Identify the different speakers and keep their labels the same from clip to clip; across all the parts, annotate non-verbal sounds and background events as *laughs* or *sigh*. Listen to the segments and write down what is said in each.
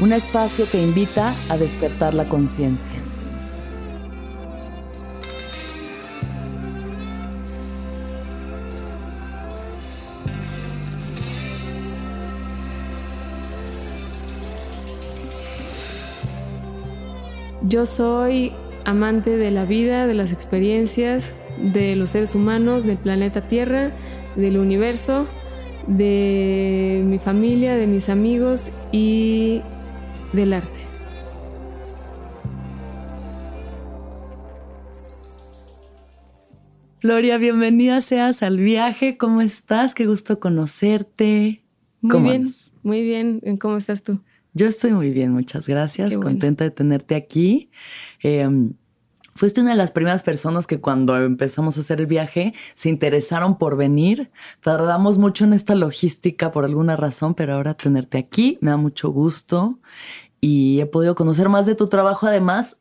Speaker 1: un espacio que invita a despertar la conciencia.
Speaker 2: Yo soy amante de la vida, de las experiencias, de los seres humanos, del planeta Tierra, del universo, de mi familia, de mis amigos y del arte.
Speaker 1: Gloria, bienvenida seas al viaje. ¿Cómo estás? Qué gusto conocerte.
Speaker 2: Muy bien, muy bien. ¿Cómo estás tú?
Speaker 1: Yo estoy muy bien, muchas gracias. Contenta de tenerte aquí. Em, fuiste una de las primeras personas que cuando empezamos a hacer el viaje se interesaron por venir. Tardamos mucho en esta logística por alguna razón, pero ahora tenerte aquí me da mucho gusto y he podido conocer más de tu trabajo además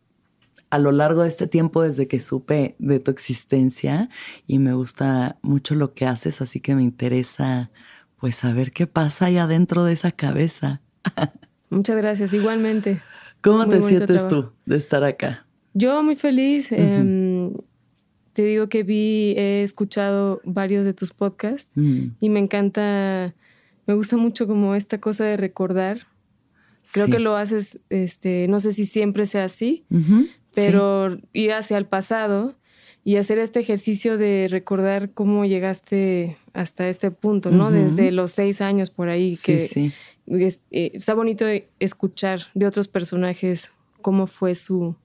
Speaker 1: a lo largo de este tiempo desde que supe de tu existencia y me gusta mucho lo que haces, así que me interesa pues saber qué pasa ahí adentro de esa cabeza. *laughs*
Speaker 2: Muchas gracias, igualmente.
Speaker 1: ¿Cómo te sientes tú de estar acá?
Speaker 2: Yo muy feliz. Em, te digo que vi, he escuchado varios de tus podcasts mm. y me encanta, me gusta mucho como esta cosa de recordar Creo que lo haces, este, no sé si siempre sea así, pero ir hacia el pasado y hacer este ejercicio de recordar cómo llegaste hasta este punto, ¿no? Desde los seis años por ahí, que sí, eh, está bonito escuchar de otros personajes cómo fue su,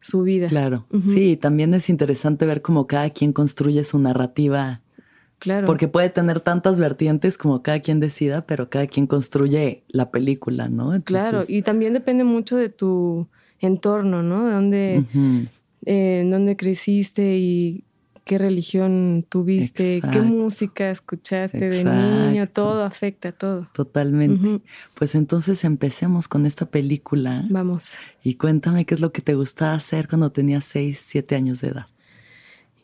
Speaker 2: su vida.
Speaker 1: Claro, sí, también es interesante ver cómo cada quien construye su narrativa
Speaker 2: Claro.
Speaker 1: Porque puede tener tantas vertientes como cada quien decida, pero cada quien construye la película, ¿no?
Speaker 2: claro, y también depende mucho de tu entorno, ¿no? De dónde, eh, en dónde creciste y qué religión tuviste, qué música escuchaste de niño, todo afecta, todo.
Speaker 1: Totalmente. Pues entonces empecemos con esta película.
Speaker 2: Vamos.
Speaker 1: Y cuéntame qué es lo que te gustaba hacer cuando tenías 6, 7 años de edad.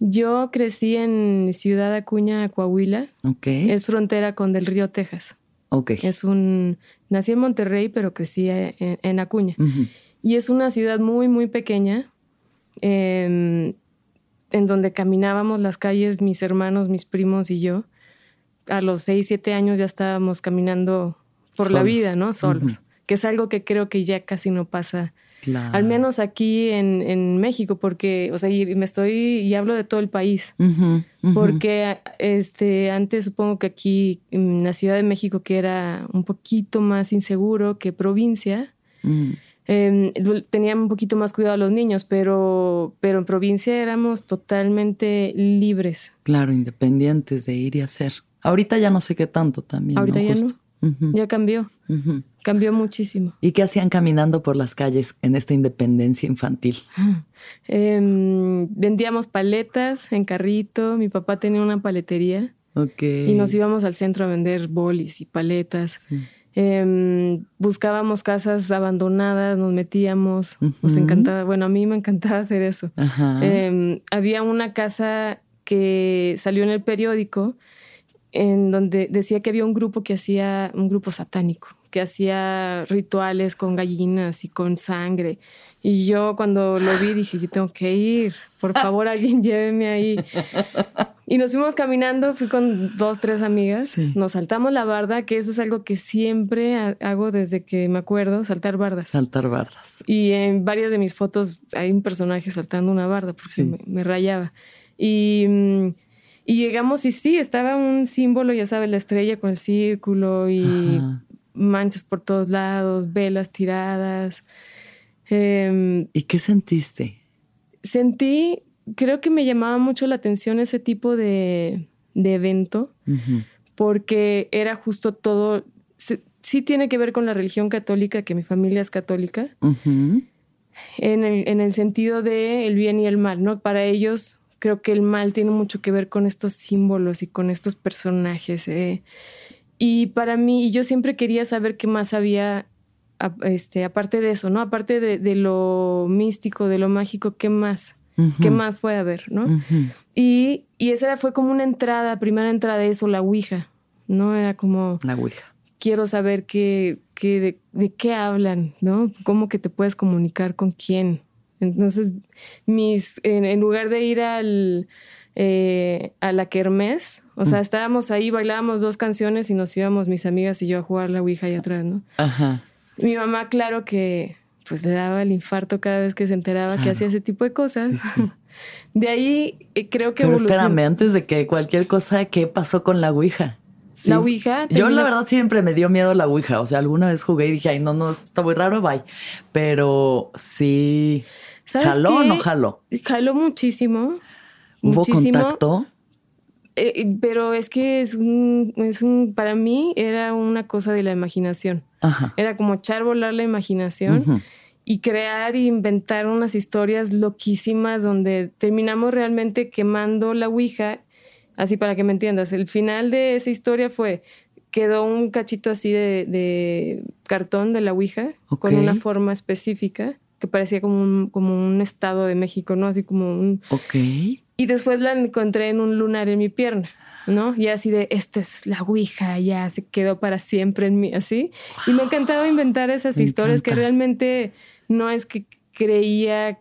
Speaker 2: Yo crecí en Ciudad Acuña, Coahuila.
Speaker 1: Okay.
Speaker 2: Es frontera con Del Río, Texas.
Speaker 1: Okay.
Speaker 2: Es un. Nací en Monterrey, pero crecí en, Acuña. Y es una ciudad muy, muy pequeña, em, en donde caminábamos las calles, mis hermanos, mis primos y yo. A los 6, 7 años ya estábamos caminando por la vida, ¿no? Solos. Que es algo que creo que ya casi no pasa al menos aquí en, México, porque, o sea, y me estoy, y hablo de todo el país, porque este, antes supongo que aquí en la Ciudad de México, que era un poquito más inseguro que provincia, em, tenían un poquito más cuidado a los niños, pero, pero en provincia éramos totalmente libres.
Speaker 1: Claro, independientes de ir y hacer. Ahorita ya no sé qué tanto también.
Speaker 2: Ahorita ya no. Ya cambió. Cambió muchísimo.
Speaker 1: ¿Y qué hacían caminando por las calles en esta independencia infantil? *laughs*
Speaker 2: Em, vendíamos paletas en carrito. Mi papá tenía una paletería. Y nos íbamos al centro a vender bolis y paletas. Em, buscábamos casas abandonadas, nos metíamos. Nos encantaba. Bueno, a mí me encantaba hacer eso. Em, había una casa que salió en el periódico en donde decía que había un grupo que hacía, un grupo satánico, que hacía rituales con gallinas y con sangre. Y yo cuando lo vi dije, yo tengo que ir, por *laughs* favor alguien lléveme ahí. Y nos fuimos caminando, fui con dos, tres amigas, nos saltamos la barda, que eso es algo que siempre hago desde que me acuerdo, saltar bardas.
Speaker 1: Saltar bardas.
Speaker 2: Y en varias de mis fotos hay un personaje saltando una barda porque me, rayaba. Y, mm, y, llegamos y sí, estaba un símbolo, ya sabes, la estrella con el círculo y manchas por todos lados, velas tiradas.
Speaker 1: Em, ¿Y qué sentiste?
Speaker 2: Sentí creo que me llamaba mucho la atención ese tipo de, evento, porque era justo todo, sí tiene que ver con la religión católica, que mi familia es católica, en, el, sentido de el bien y el mal, ¿no? Para ellos creo que el mal tiene mucho que ver con estos símbolos y con estos personajes. Eh. Y para mí, yo siempre quería saber qué más había, este, aparte de eso, ¿no? Aparte de, de lo místico, de lo mágico, ¿qué más? ¿Qué más puede haber, no? y, y, esa fue como una entrada, primera entrada de eso, la Ouija, ¿no? Era como...
Speaker 1: La Ouija.
Speaker 2: Quiero saber qué, qué de, qué hablan, ¿no? ¿Cómo que te puedes comunicar con quién? Entonces, mis, en, lugar de ir al, eh, a la kermés, o sea, estábamos ahí, bailábamos dos canciones y nos íbamos mis amigas y yo a jugar la Ouija ahí atrás, ¿no? Ajá. Mi mamá, claro que pues le daba el infarto cada vez que se enteraba que hacía ese tipo de cosas. *laughs* De ahí eh, creo que...
Speaker 1: Pero espérame, antes de que cualquier cosa, ¿qué pasó con la Ouija?
Speaker 2: La Ouija.
Speaker 1: Yo la verdad siempre me dio miedo la Ouija. O sea, alguna vez jugué y dije, ay, no, no, está muy raro, bye. Pero sí. ¿Jaló o no jaló?
Speaker 2: Jaló muchísimo.
Speaker 1: ¿Hubo contacto?
Speaker 2: Eh, pero es que es un, es un, para mí era una cosa de la imaginación. Era como echar volar la imaginación y crear e inventar unas historias loquísimas donde terminamos realmente quemando la Ouija. Así para que me entiendas, el final de esa historia fue, quedó un cachito así de, cartón de la Ouija con una forma específica que parecía como un, como un estado de México, ¿no? Así como un...
Speaker 1: Ok.
Speaker 2: Y después la encontré en un lunar en mi pierna. ¿no? Y así de, esta es la Ouija, ya se quedó para siempre en mí, así. Y me encantaba inventar esas historias que realmente no es que creía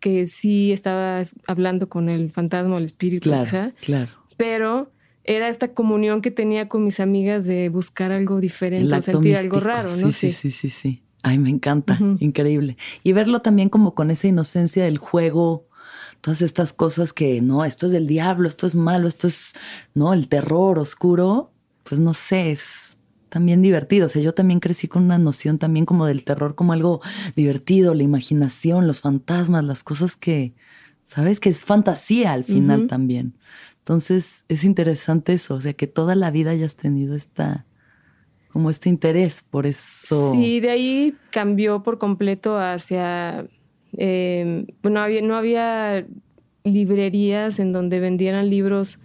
Speaker 2: que sí estaba hablando con el fantasma o el espíritu,
Speaker 1: claro, claro.
Speaker 2: pero era esta comunión que tenía con mis amigas de buscar algo diferente, sentir algo raro, ¿no?
Speaker 1: Sí, sí, sí, sí, Ay, me encanta, increíble. Y verlo también como con esa inocencia del juego, todas estas cosas que no, esto es del diablo, esto es malo, esto es, no, el terror oscuro, pues no sé, es también divertido. O sea, yo también crecí con una noción también como del terror como algo divertido, la imaginación, los fantasmas, las cosas que, ¿sabes? Que es fantasía al final también. Entonces, es interesante eso, o sea, que toda la vida hayas tenido esta como este interés por eso.
Speaker 2: Sí, de ahí cambió por completo hacia eh, no, había, no había librerías en donde vendieran libros,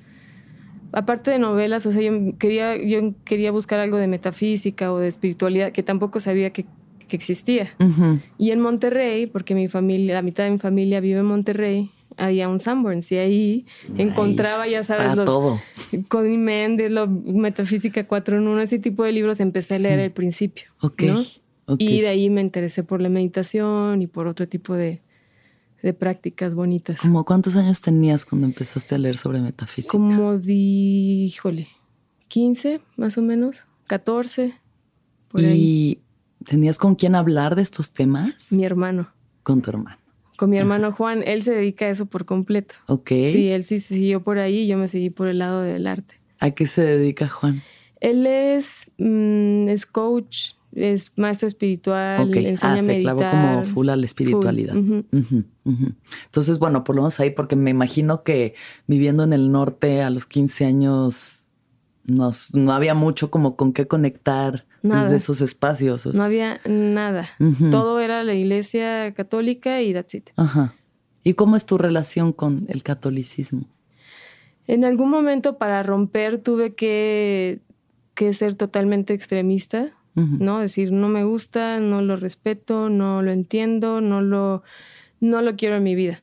Speaker 2: aparte de novelas, o sea, yo quería, yo quería buscar algo de metafísica o de espiritualidad que tampoco sabía que, existía. Y en Monterrey, porque mi familia, la mitad de mi familia vive en Monterrey, había un Sanborns y ahí encontraba, ya sabes, los todo. Cody Mendes, lo, Metafísica 4 en 1, ese tipo de libros empecé a leer al principio.
Speaker 1: Ok.
Speaker 2: Y de ahí me interesé por la meditación y por otro tipo de, prácticas bonitas.
Speaker 1: ¿Cómo cuántos años tenías cuando empezaste a leer sobre metafísica?
Speaker 2: Como, di, híjole, 15 más o menos, 14.
Speaker 1: Por ¿Y tenías con quién hablar de estos temas?
Speaker 2: Mi hermano.
Speaker 1: Con tu hermano.
Speaker 2: Con mi hermano Juan, él se dedica a eso por completo.
Speaker 1: Ok.
Speaker 2: Sí, él sí se siguió por ahí y yo me seguí por el lado del arte.
Speaker 1: ¿A qué se dedica Juan?
Speaker 2: Él es, mm, es coach es maestro espiritual, okay. enseña ah, a meditar.
Speaker 1: se clavó como full a la espiritualidad. Entonces, bueno, por lo menos ahí, porque me imagino que viviendo en el norte a los 15 años nos, no había mucho como con qué conectar desde esos espacios.
Speaker 2: No había nada. Todo era la iglesia católica y that's it.
Speaker 1: Ajá. ¿Y cómo es tu relación con el catolicismo?
Speaker 2: En algún momento para romper tuve que, que ser totalmente extremista ¿no? Decir, no me gusta, no lo respeto, no lo entiendo, no lo, no lo quiero en mi vida.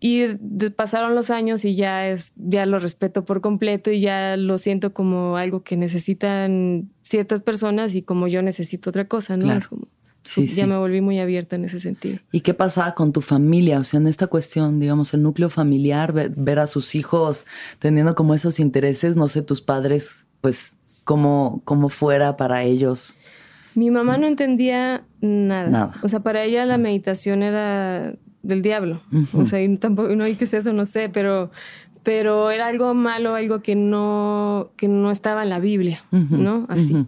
Speaker 2: y pasaron los años y ya es, ya lo respeto por completo y ya lo siento como algo que necesitan ciertas personas y como yo necesito otra cosa, ¿no? Es como, ya me volví muy abierta en ese sentido.
Speaker 1: ¿Y qué pasaba con tu familia? O sea, en esta cuestión, digamos, el núcleo familiar, ver, a sus hijos teniendo como esos intereses, no sé, tus padres, pues, cómo, cómo fuera para ellos.
Speaker 2: Mi mamá no entendía nada. nada. O sea, para ella la meditación era del diablo. O sea, tampoco, no hay que ser eso, no sé, pero, pero era algo malo, algo que no, que no estaba en la Biblia, ¿no? Así.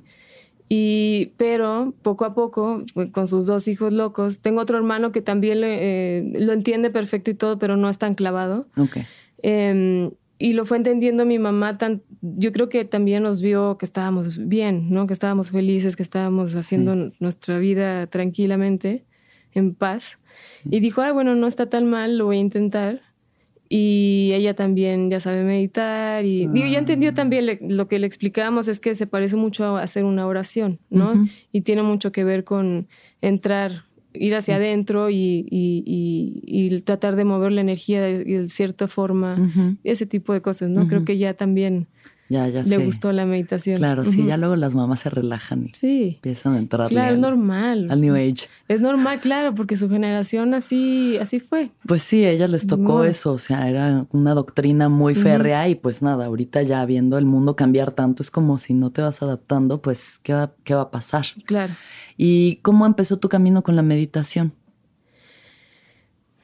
Speaker 2: Y, pero poco a poco, con sus dos hijos locos, tengo otro hermano que también eh, lo entiende perfecto y todo, pero no es tan clavado.
Speaker 1: Okay.
Speaker 2: Em, y lo fue entendiendo mi mamá, tan, yo creo que también nos vio que estábamos bien, ¿no? Que estábamos felices, que estábamos haciendo nuestra vida tranquilamente, en paz. Y dijo, ay, bueno, no está tan mal, lo voy a intentar. Y ella también ya sabe meditar. Y digo, ya entendió ah. también lo que le explicábamos es que se parece mucho a hacer una oración, ¿no? Y tiene mucho que ver con entrar, ir hacia adentro y, y, tratar de mover la energía de, cierta forma, ese tipo de cosas, ¿no? Creo que ya también
Speaker 1: ya, ya
Speaker 2: Le gustó la meditación.
Speaker 1: Claro, sí, ya luego las mamás se relajan.
Speaker 2: Sí.
Speaker 1: Empiezan a entrar.
Speaker 2: Claro, es normal.
Speaker 1: Al New Age.
Speaker 2: Es normal, claro, porque su generación así, así fue.
Speaker 1: Pues sí, a ellas les tocó eso, o sea, era una doctrina muy férrea y pues nada, ahorita ya viendo el mundo cambiar tanto, es como si no te vas adaptando, pues, ¿qué va, qué va a pasar?
Speaker 2: Claro.
Speaker 1: ¿Y cómo empezó tu camino con la meditación?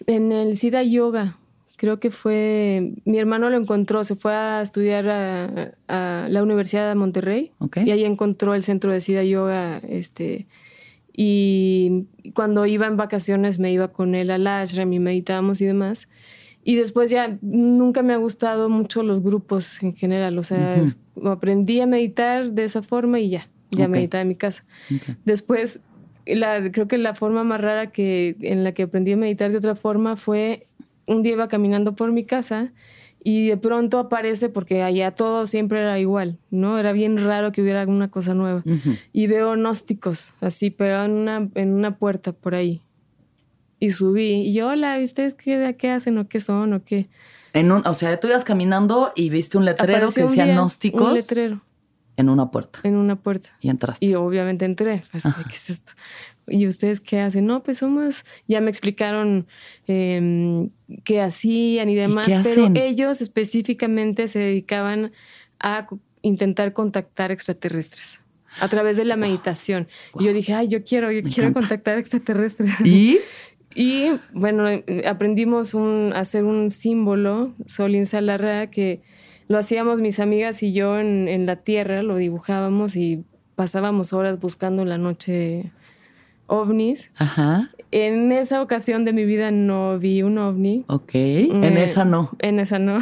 Speaker 2: En el Siddha Yoga creo que fue, mi hermano lo encontró, se fue a estudiar a, la Universidad de Monterrey y ahí encontró el centro de Sida Yoga, este, y cuando iba en vacaciones me iba con él al ashram y meditábamos y demás. Y después ya nunca me ha gustado mucho los grupos en general, o sea, aprendí a meditar de esa forma y ya, ya meditaba en mi casa. Después, la, creo que la forma más rara que, en la que aprendí a meditar de otra forma fue un día iba caminando por mi casa y de pronto aparece, porque allá todo siempre era igual, ¿no? Era bien raro que hubiera alguna cosa nueva. Y veo gnósticos, así pegados en una, en una puerta por ahí. Y subí, y yo, hola, ¿ustedes qué, qué hacen o qué son o qué?
Speaker 1: En un, o sea, tú ibas caminando y viste un letrero que decía gnósticos.
Speaker 2: Un letrero.
Speaker 1: En una puerta.
Speaker 2: En una puerta.
Speaker 1: Y entraste.
Speaker 2: Y obviamente entré. Pues, ¿qué es esto? ¿Y ustedes qué hacen? No, pues somos, ya me explicaron eh, qué hacían y demás, pero ellos específicamente se dedicaban a intentar contactar extraterrestres a través de la meditación. Y yo dije, ay, yo quiero, yo quiero contactar extraterrestres.
Speaker 1: ¿Y? *laughs*
Speaker 2: y bueno, aprendimos un, a hacer un símbolo, Solin Salarra, que lo hacíamos mis amigas y yo en, en la tierra, lo dibujábamos y pasábamos horas buscando en la noche ovnis.
Speaker 1: Ajá.
Speaker 2: En esa ocasión de mi vida no vi un ovni.
Speaker 1: Ok. en esa no.
Speaker 2: En esa no.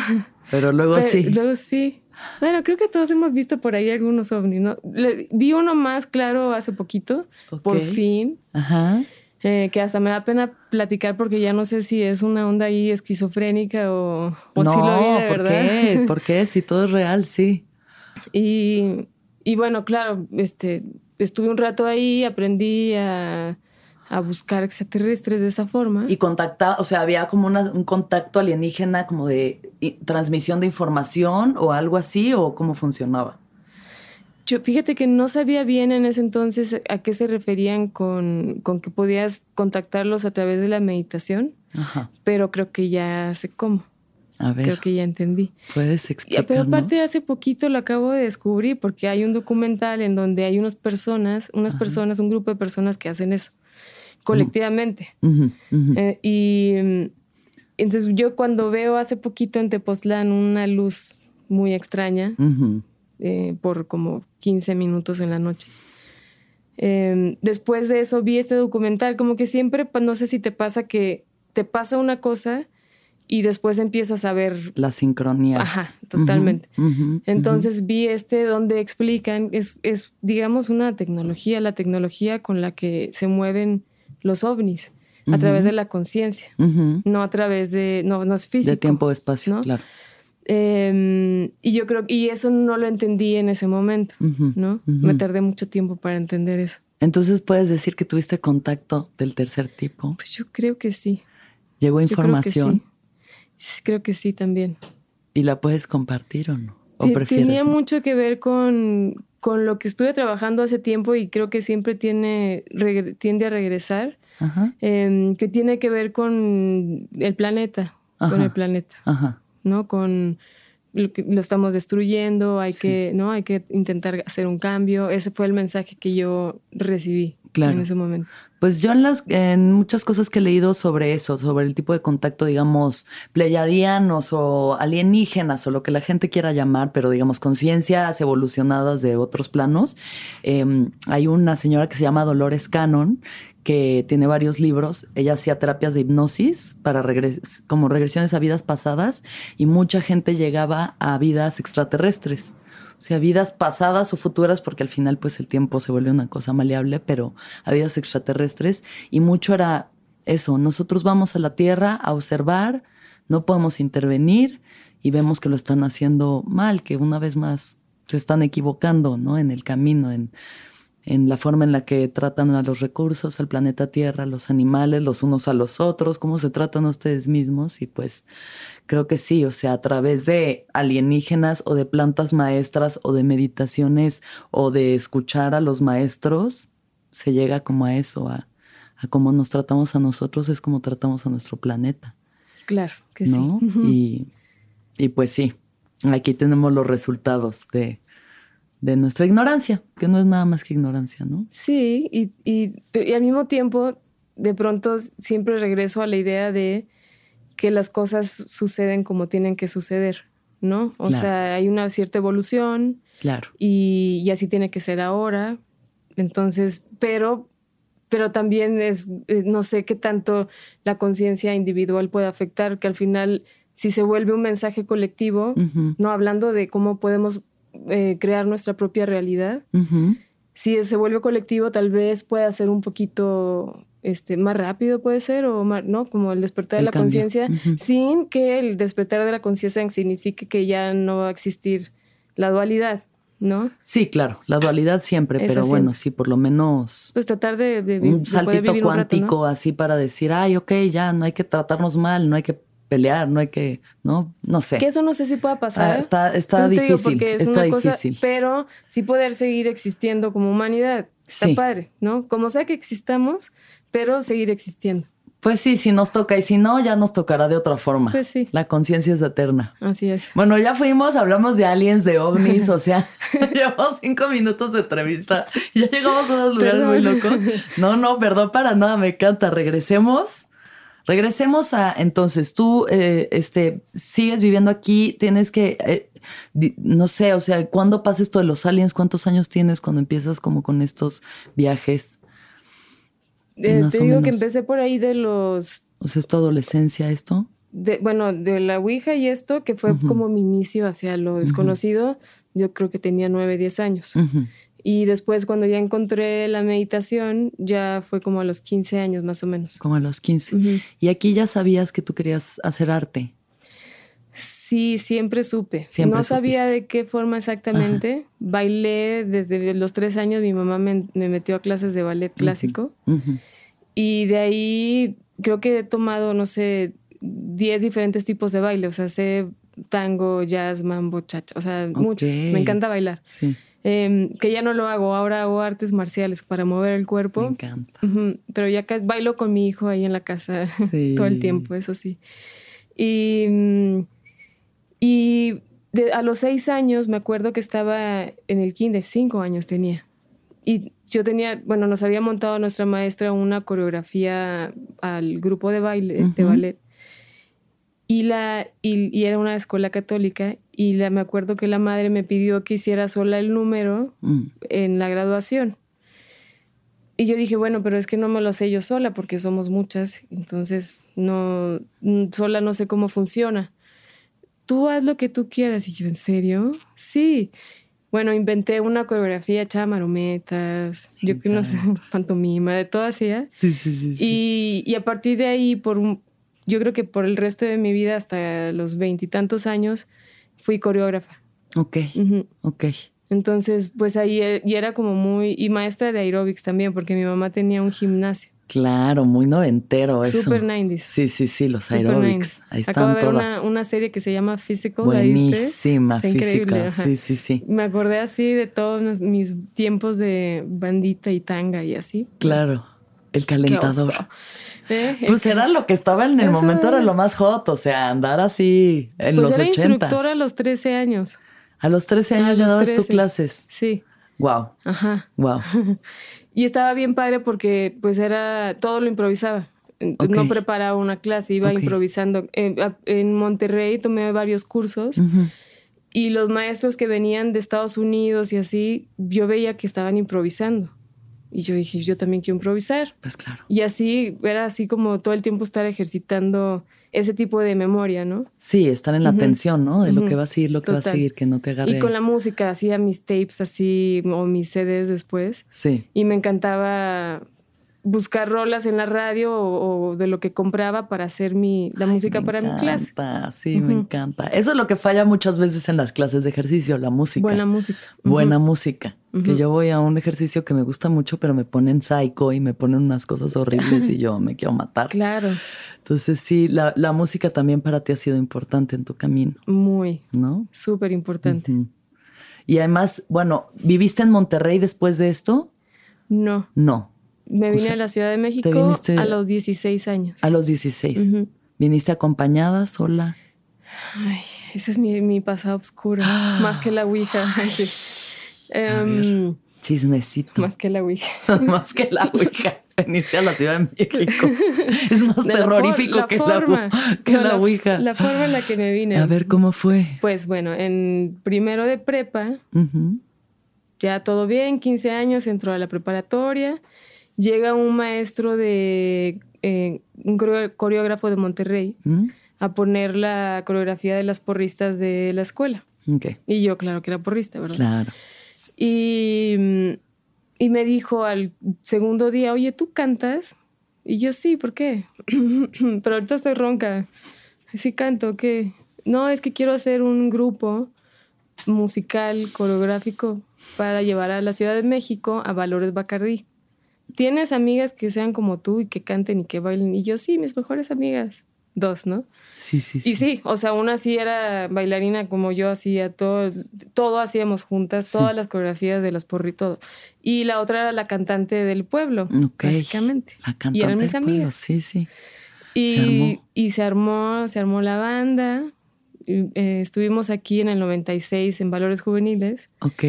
Speaker 1: Pero luego sí.
Speaker 2: Luego sí. Bueno, creo que todos hemos visto por ahí algunos ovnis, ¿no? vi uno más claro hace poquito, por fin.
Speaker 1: Ajá.
Speaker 2: Eh, que hasta me da pena platicar porque ya no sé si es una onda ahí esquizofrénica o, o si lo vi de
Speaker 1: ¿por qué? ¿Por qué? Si todo es real, sí. *laughs*
Speaker 2: Y, y bueno, claro, este, estuve un rato ahí, aprendí a, buscar extraterrestres de esa forma.
Speaker 1: Y contactaba, o sea, había como un contacto alienígena, como de transmisión de información o algo así, o cómo funcionaba.
Speaker 2: Yo fíjate que no sabía bien en ese entonces a qué se referían con, que podías contactarlos a través de la meditación, pero creo que ya sé cómo.
Speaker 1: A ver.
Speaker 2: Creo que ya entendí.
Speaker 1: Puedes explicarnos.
Speaker 2: Pero aparte hace poquito lo acabo de descubrir porque hay un documental en donde hay unas personas, unas personas, un grupo de personas que hacen eso colectivamente. Eh, y mm, entonces yo cuando veo hace poquito en Tepoztlán una luz muy extraña eh, por como 15 minutos en la noche. Em, después de eso vi este documental, como que siempre, no sé si te pasa que te pasa una cosa y después empiezas a ver...
Speaker 1: Las sincronías.
Speaker 2: Ajá, totalmente. Entonces vi este donde explican, es, es, digamos, una tecnología, la tecnología con la que se mueven los ovnis, a través de la conciencia, no a través de, no, no es físico.
Speaker 1: De tiempo, espacio, claro.
Speaker 2: Em, y yo creo, y eso no lo entendí en ese momento, ¿no? Me tardé mucho tiempo para entender eso.
Speaker 1: Entonces, ¿puedes decir que tuviste contacto del tercer tipo?
Speaker 2: Pues yo creo que sí.
Speaker 1: ¿Llegó información?
Speaker 2: Creo que sí también.
Speaker 1: ¿Y la puedes compartir o no? ¿O
Speaker 2: Tenía mucho que ver con, con, lo que estuve trabajando hace tiempo y creo que siempre tiene, tiende a regresar, em, que tiene que ver con el planeta, con el planeta, ¿no? Con lo, que lo estamos destruyendo, hay que, ¿no? Hay que intentar hacer un cambio. Ese fue el mensaje que yo recibí en ese momento.
Speaker 1: Pues yo en, las, en muchas cosas que he leído sobre eso, sobre el tipo de contacto, digamos, pleyadianos o alienígenas o lo que la gente quiera llamar, pero digamos, conciencias evolucionadas de otros planos, em, hay una señora que se llama Dolores Cannon que tiene varios libros. Ella hacía terapias de hipnosis para como regresiones a vidas pasadas y mucha gente llegaba a vidas extraterrestres. Sea, vidas pasadas o futuras, porque al final pues el tiempo se vuelve una cosa maleable, pero a vidas extraterrestres. Y mucho era eso, nosotros vamos a la Tierra a observar, no podemos intervenir y vemos que lo están haciendo mal, que una vez más se están equivocando, ¿no? En el camino, en en la forma en la que tratan a los recursos, al planeta Tierra, a los animales, los unos a los otros, cómo se tratan a ustedes mismos. Y pues creo que sí, o sea, a través de alienígenas o de plantas maestras o de meditaciones o de escuchar a los maestros, se llega como a eso, a, cómo nos tratamos a nosotros, es como tratamos a nuestro planeta.
Speaker 2: Claro que sí.
Speaker 1: y, y pues sí, aquí tenemos los resultados de de nuestra ignorancia, que no es nada más que ignorancia, ¿no?
Speaker 2: Sí, y, y, al mismo tiempo, de pronto siempre regreso a la idea de que las cosas suceden como tienen que suceder, ¿no? O sea, hay una cierta evolución.
Speaker 1: Claro.
Speaker 2: Y, y, así tiene que ser ahora. Entonces, pero, pero también es, eh, no sé qué tanto la conciencia individual puede afectar, que al final, si se vuelve un mensaje colectivo, no hablando de cómo podemos eh, crear nuestra propia realidad. Si se vuelve colectivo, tal vez pueda ser un poquito este, más rápido, puede ser, o más, ¿no? Como el despertar de la conciencia, sin que el despertar de la conciencia signifique que ya no va a existir la dualidad. ¿no?
Speaker 1: Sí, claro, la dualidad siempre, pero bueno, sí, por lo menos.
Speaker 2: Pues tratar de.
Speaker 1: un saltito cuántico así para decir, ay, ok, ya no hay que tratarnos mal, no hay que pelear, no hay que, no, no sé.
Speaker 2: Que eso no sé si pueda pasar.
Speaker 1: está, está difícil, está difícil.
Speaker 2: pero sí poder seguir existiendo como humanidad. Está padre, ¿no? Como sea que existamos, pero seguir existiendo.
Speaker 1: Pues sí, si nos toca y si no, ya nos tocará de otra forma.
Speaker 2: Pues sí.
Speaker 1: La conciencia es eterna.
Speaker 2: Así es.
Speaker 1: Bueno, ya fuimos, hablamos de aliens, de ovnis, o sea, *laughs* *laughs* llevamos cinco minutos de entrevista y ya llegamos a unos lugares muy locos. No, no, perdón para nada, me encanta. Regresemos Regresemos a entonces, tú eh, este, sigues viviendo aquí, tienes que, eh, no sé, o sea, ¿cuándo pasa esto de los aliens? ¿Cuántos años tienes cuando empiezas como con estos viajes?
Speaker 2: Eh, te digo que empecé por ahí de los...
Speaker 1: O sea, ¿es tu adolescencia esto?
Speaker 2: De, bueno, de la Ouija y esto, que fue como mi inicio hacia lo desconocido, yo creo que tenía nueve, diez años. Y después cuando ya encontré la meditación, ya fue como a los 15 años más o menos.
Speaker 1: Como a los 15. Y aquí ya sabías que tú querías hacer arte.
Speaker 2: Sí, siempre supe. no sabía de qué forma exactamente. Bailé desde los tres años, mi mamá me, metió a clases de ballet clásico. Y de ahí creo que he tomado, no sé, 10 diferentes tipos de baile. O sea, sé tango, jazz, mambo, chacha. O sea, muchos. Me encanta bailar. Sí. Em, que ya no lo hago, ahora hago artes marciales para mover el cuerpo.
Speaker 1: Me encanta.
Speaker 2: pero ya bailo con mi hijo ahí en la casa *laughs* todo el tiempo, eso sí. Y, mm, y a los seis años me acuerdo que estaba en el kinder, cinco años tenía. Y yo tenía, bueno, nos había montado nuestra maestra una coreografía al grupo de baile, de ballet. Y, la, y, era una escuela católica y la, me acuerdo que la madre me pidió que hiciera sola el número mm. en la graduación. Y yo dije, bueno, pero es que no me lo sé yo sola porque somos muchas, entonces no, sola no sé cómo funciona. Tú haz lo que tú quieras. Y yo, ¿en serio? Sí. Bueno, inventé una coreografía echaba marometas, yo que no sé, *laughs* pantomima, de todo hacía.
Speaker 1: Sí, sí, sí.
Speaker 2: Y, y, a partir de ahí, por un, yo creo que por el resto de mi vida, hasta los veintitantos años, fui coreógrafa.
Speaker 1: Ok, ok.
Speaker 2: Entonces, pues ahí e, y era como muy, y maestra de aeróbics también, porque mi mamá tenía un gimnasio.
Speaker 1: Claro, muy noventero eso.
Speaker 2: Super 90s.
Speaker 1: Sí, sí, sí, los aerobics. Ahí están
Speaker 2: Acabo de ver
Speaker 1: todas.
Speaker 2: Una, una, serie que se llama Physical.
Speaker 1: Buenísima, Física. Sí, sí, sí.
Speaker 2: Me acordé así de todos mis tiempos de bandita y tanga y así.
Speaker 1: Claro, el calentador. *laughs* ¿Eh? Pues era lo que estaba en el momento, era lo más hot, o sea, andar así en
Speaker 2: pues
Speaker 1: los
Speaker 2: era
Speaker 1: 80.
Speaker 2: instructora a los 13 años.
Speaker 1: A los 13 años ya dabas tus clases.
Speaker 2: Sí.
Speaker 1: Wow.
Speaker 2: Ajá.
Speaker 1: Wow. *laughs*
Speaker 2: y estaba bien padre porque pues era todo lo improvisaba. Okay. No preparaba una clase, iba okay. improvisando. En, en, Monterrey tomé varios cursos uh -huh. y los maestros que venían de Estados Unidos y así, yo veía que estaban improvisando. Y yo dije, yo también quiero improvisar.
Speaker 1: Pues claro.
Speaker 2: Y así, era así como todo el tiempo estar ejercitando ese tipo de memoria, ¿no?
Speaker 1: Sí, estar en la uh -huh. tensión, ¿no? De uh -huh. lo que va a seguir, lo que Total. va a seguir, que no te agarre.
Speaker 2: Y con la música, hacía mis tapes así, o mis CDs después.
Speaker 1: Sí.
Speaker 2: Y me encantaba buscar rolas en la radio o, o de lo que compraba para hacer mi, la
Speaker 1: Ay,
Speaker 2: música para
Speaker 1: encanta,
Speaker 2: mi clase.
Speaker 1: Sí, uh -huh. me encanta. Eso es lo que falla muchas veces en las clases de ejercicio, la música.
Speaker 2: Buena música.
Speaker 1: Buena música. Que yo voy a un ejercicio que me gusta mucho, pero me ponen psycho y me ponen unas cosas horribles y *laughs* yo me quiero matar.
Speaker 2: Claro.
Speaker 1: Entonces sí, la, la, música también para ti ha sido importante en tu camino.
Speaker 2: Muy.
Speaker 1: ¿No?
Speaker 2: Súper importante.
Speaker 1: Y además, bueno, ¿viviste en Monterrey después de esto?
Speaker 2: No.
Speaker 1: No.
Speaker 2: Me vine o sea, a la Ciudad de México a los 16 años.
Speaker 1: A los 16. Uh -huh. ¿Viniste acompañada, sola?
Speaker 2: Ay, ese es mi, mi pasado oscuro. *gasps* más que la Ouija. Ay, sí.
Speaker 1: Um, chismecito.
Speaker 2: Más que la Ouija. *laughs*
Speaker 1: más que la Ouija. *laughs* Venirse a la Ciudad de México. *laughs* Es más de terrorífico
Speaker 2: la
Speaker 1: que,
Speaker 2: forma,
Speaker 1: la, que
Speaker 2: no,
Speaker 1: la, Ouija.
Speaker 2: La forma en la que me vine.
Speaker 1: A ver, ¿cómo fue?
Speaker 2: Pues bueno, en primero de prepa,
Speaker 1: uh -huh.
Speaker 2: ya todo bien, 15 años, entró a la preparatoria. Llega un maestro de. Eh, un coreógrafo de Monterrey
Speaker 1: ¿Mm?
Speaker 2: a poner la coreografía de las porristas de la escuela.
Speaker 1: Okay.
Speaker 2: Y yo, claro que era porrista, ¿verdad?
Speaker 1: Claro.
Speaker 2: Y, y me dijo al segundo día, oye, ¿tú cantas? Y yo, sí, ¿por qué? *clears throat* Pero ahorita estoy ronca. Sí canto, ¿qué? No, es que quiero hacer un grupo musical, coreográfico, para llevar a la Ciudad de México a Valores Bacardí. ¿Tienes amigas que sean como tú y que canten y que bailen? Y yo, sí, mis mejores amigas. Dos, ¿no?
Speaker 1: Sí, sí, sí.
Speaker 2: Y sí, o sea, una sí era bailarina como yo hacía, todo, todo hacíamos juntas, todas sí. las coreografías de las porri, todo. Y la otra era la cantante del pueblo,
Speaker 1: okay.
Speaker 2: básicamente.
Speaker 1: La cantante
Speaker 2: y eran mis
Speaker 1: del
Speaker 2: amigas.
Speaker 1: Pueblo. Sí, sí.
Speaker 2: Y
Speaker 1: se armó.
Speaker 2: y se armó, se armó la banda. Eh, estuvimos aquí en el 96 en Valores Juveniles.
Speaker 1: Ok.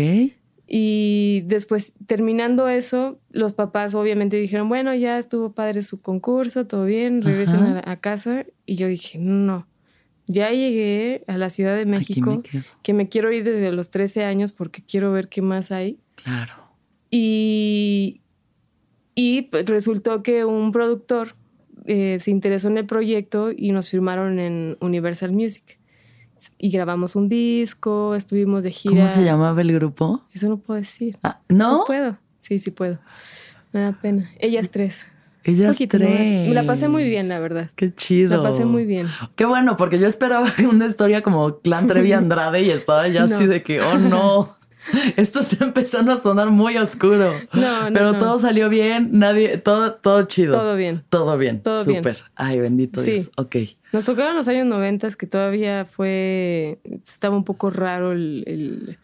Speaker 2: Y después, terminando eso, los papás obviamente dijeron, bueno, ya estuvo padre su concurso, todo bien, regresen a, a, casa. Y yo dije, no, ya llegué a la Ciudad de México,
Speaker 1: me
Speaker 2: que me quiero ir desde los 13 años porque quiero ver qué más hay.
Speaker 1: Claro.
Speaker 2: Y, y pues, resultó que un productor eh, se interesó en el proyecto y nos firmaron en Universal Music y grabamos un disco, estuvimos de gira.
Speaker 1: ¿Cómo se llamaba el grupo?
Speaker 2: Eso no puedo decir.
Speaker 1: Ah, ¿No?
Speaker 2: No puedo. Sí, sí puedo. Me da pena. Ellas tres.
Speaker 1: Ellas
Speaker 2: Poquito,
Speaker 1: tres.
Speaker 2: Me la pasé muy bien, la verdad.
Speaker 1: Qué chido.
Speaker 2: La pasé muy bien.
Speaker 1: Qué bueno, porque yo esperaba *laughs* una historia como Clan Trevi Andrade y estaba ya *laughs* no. así de que, oh no. *laughs* Esto está empezando a sonar muy oscuro.
Speaker 2: No, no.
Speaker 1: Pero
Speaker 2: no.
Speaker 1: todo salió bien, nadie, todo, todo chido.
Speaker 2: Todo bien.
Speaker 1: Todo bien.
Speaker 2: Todo
Speaker 1: Súper.
Speaker 2: bien.
Speaker 1: Ay, bendito
Speaker 2: sí.
Speaker 1: Dios. Ok.
Speaker 2: Nos tocaron los años noventas que todavía fue. Estaba un poco raro el, el,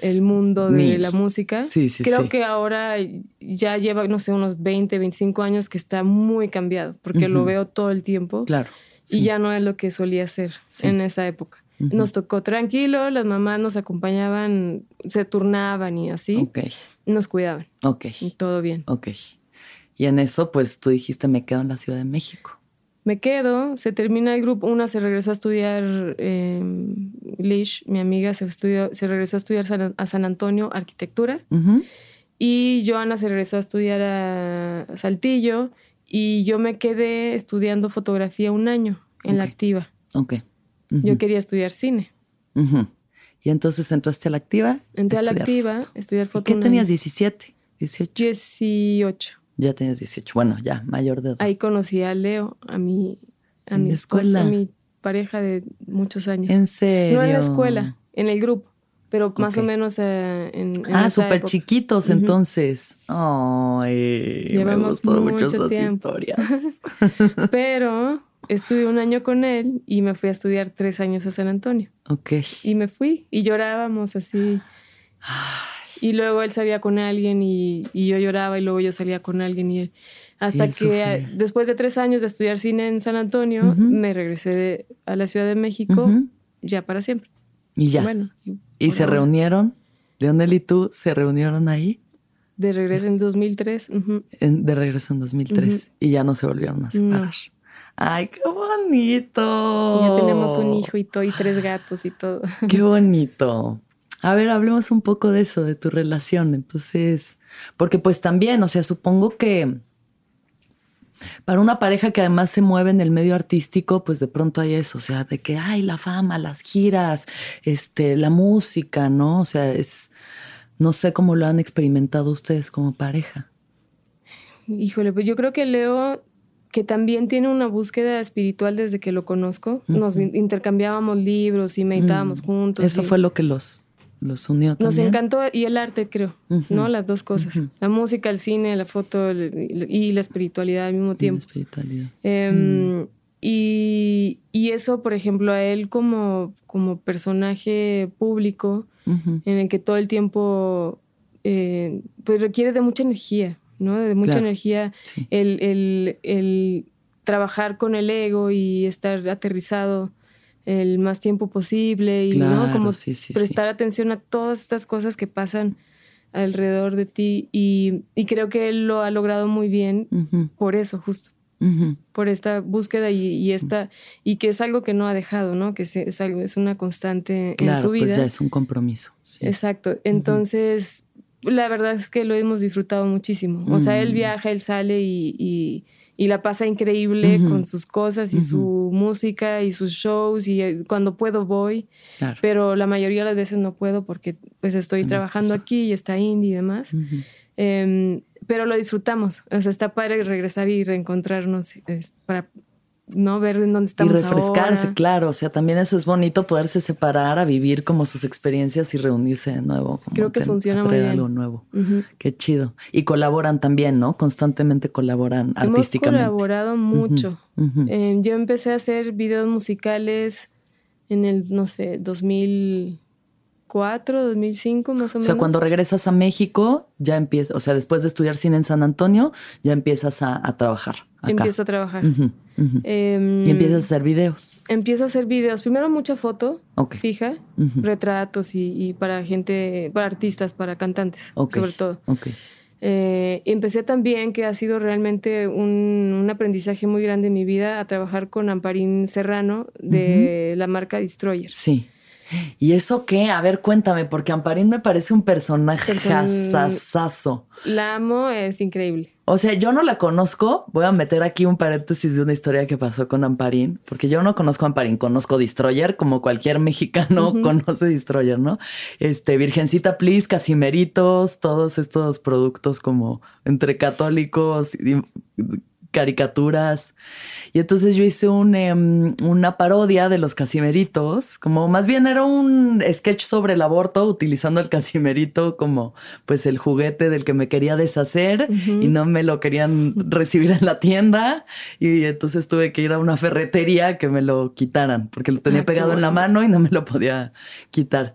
Speaker 2: el mundo de la música.
Speaker 1: Sí, sí,
Speaker 2: Creo
Speaker 1: sí.
Speaker 2: que ahora ya lleva, no sé, unos 20, 25 años que está muy cambiado, porque lo veo todo el tiempo.
Speaker 1: Claro.
Speaker 2: Y
Speaker 1: sí.
Speaker 2: ya no es lo que solía ser en esa época. Nos tocó tranquilo, las mamás nos acompañaban, se turnaban y así,
Speaker 1: Ok.
Speaker 2: nos cuidaban.
Speaker 1: Ok.
Speaker 2: Y todo bien.
Speaker 1: Ok. Y en eso, pues tú dijiste, me quedo en la Ciudad de México.
Speaker 2: Me quedo, se termina el grupo, una se regresó a estudiar, eh, Lish, mi amiga, se, estudió, se regresó a estudiar San- a San Antonio arquitectura
Speaker 1: Ujú.
Speaker 2: y Joana se regresó a estudiar a Saltillo y yo me quedé estudiando fotografía un año en la
Speaker 1: Ok.
Speaker 2: Yo quería estudiar cine.
Speaker 1: Y entonces entraste a la activa.
Speaker 2: Entré a la activa,
Speaker 1: foto.
Speaker 2: estudiar
Speaker 1: ¿Y
Speaker 2: foto.
Speaker 1: qué
Speaker 2: un
Speaker 1: tenías?
Speaker 2: año.
Speaker 1: ¿17? ¿18?
Speaker 2: 18.
Speaker 1: Ya tenías 18. Bueno, ya, mayor de edad.
Speaker 2: Ahí conocí a Leo, a mi, a
Speaker 1: ¿En
Speaker 2: mi esposo,
Speaker 1: escuela?
Speaker 2: a mi pareja de muchos años.
Speaker 1: ¿En serio?
Speaker 2: No en la escuela, en el grupo. pero más o menos eh, en,
Speaker 1: Ah, súper chiquitos entonces. Ay, me gustó mucho, esas historias. *laughs*
Speaker 2: pero estuve un año con él y me fui a estudiar tres años a San Antonio.
Speaker 1: Ok.
Speaker 2: Y me fui y llorábamos así. Y luego él salía con alguien y, yo lloraba y luego yo salía con alguien y hasta que después de tres años de estudiar cine en San Antonio, me regresé a la Ciudad de México ya para siempre.
Speaker 1: Y ya. Bueno, ¿Y se reunieron? Leonel y tú se reunieron ahí.
Speaker 2: De regreso en 2003.
Speaker 1: de regreso en 2003. Y ya no se volvieron a separar. ¡Ay, qué bonito!
Speaker 2: ya tenemos un hijo y todo, y tres gatos y todo.
Speaker 1: ¡Qué *laughs* bonito! A ver, hablemos un poco de eso, de tu relación. Entonces, porque pues también, o sea, supongo que para una pareja que además se mueve en el medio artístico, pues de pronto hay eso, o sea, de que hay la fama, las giras, este, la música, ¿no? O sea, es, no sé cómo lo han experimentado ustedes como pareja.
Speaker 2: Híjole, pues yo creo que Leo, que también tiene una búsqueda espiritual desde que lo conozco, nos intercambiábamos libros y meditábamos mm. juntos.
Speaker 1: Eso fue lo que los los unió también.
Speaker 2: Nos encantó y el arte, creo, ¿no? Las dos cosas. La música, el cine, la foto y la espiritualidad al mismo tiempo. La
Speaker 1: espiritualidad.
Speaker 2: Em, mm. y, eso, por ejemplo, a él como, como personaje público, en el que todo el tiempo eh, pues requiere de mucha energía, ¿no? De mucha energía el, el, el trabajar con el ego y estar aterrizado el más tiempo posible y ¿no? como prestar atención a todas estas cosas que pasan alrededor de ti y, creo que él lo ha logrado muy bien por eso justo. Por esta búsqueda y, esta y que es algo que no ha dejado no que es, algo es una constante en su vida
Speaker 1: pues ya es un compromiso
Speaker 2: exacto. Entonces la verdad es que lo hemos disfrutado muchísimo. O sea él mm. viaja él sale y y la pasa increíble con sus cosas y su música y sus shows y eh, cuando puedo voy, pero la mayoría de las veces no puedo porque pues estoy trabajando aquí y está indie y demás. Em, pero lo disfrutamos, o sea, está padre regresar y reencontrarnos para ¿no? Ver en dónde estamos.
Speaker 1: Y refrescarse, claro. O sea, también eso es bonito, poderse separar a vivir como sus experiencias y reunirse de nuevo.
Speaker 2: Creo que funciona muy bien.
Speaker 1: algo nuevo. Qué chido. Y colaboran también, ¿no? Constantemente colaboran artísticamente.
Speaker 2: Hemos colaborado mucho. Eh, yo empecé a hacer videos musicales en el, no sé, 2000 2004, 2005 más o menos.
Speaker 1: O sea, cuando regresas a México, ya empiezas, o sea, después de estudiar cine en San Antonio, ya empiezas a, trabajar. Acá.
Speaker 2: Empiezo a trabajar.
Speaker 1: Em, y empiezas a hacer videos.
Speaker 2: Empiezo a hacer videos. Primero mucha foto fija, retratos y, para gente, para artistas, para cantantes, sobre todo.
Speaker 1: Okay.
Speaker 2: Eh, empecé también, que ha sido realmente un, aprendizaje muy grande en mi vida, a trabajar con Amparín Serrano de la marca Destroyer.
Speaker 1: Sí. ¿Y eso qué? A ver, cuéntame, porque Amparín me parece un personaje jasasazo.
Speaker 2: La amo, es increíble.
Speaker 1: O sea, yo no la conozco. Voy a meter aquí un paréntesis de una historia que pasó con Amparín, porque yo no conozco a Amparín, conozco Destroyer, como cualquier *laughs* mexicano conoce Destroyer, ¿no? Este, Virgencita Please, Casimeritos, todos estos productos como entre católicos, caricaturas. Y entonces yo hice un, em, una parodia de los casimeritos, como más bien era un sketch sobre el aborto, utilizando el casimerito como pues el juguete del que me quería deshacer y no me lo querían recibir en la tienda. Y entonces tuve que ir a una ferretería que me lo quitaran, porque lo tenía ah, pegado en la mano y no me lo podía quitar.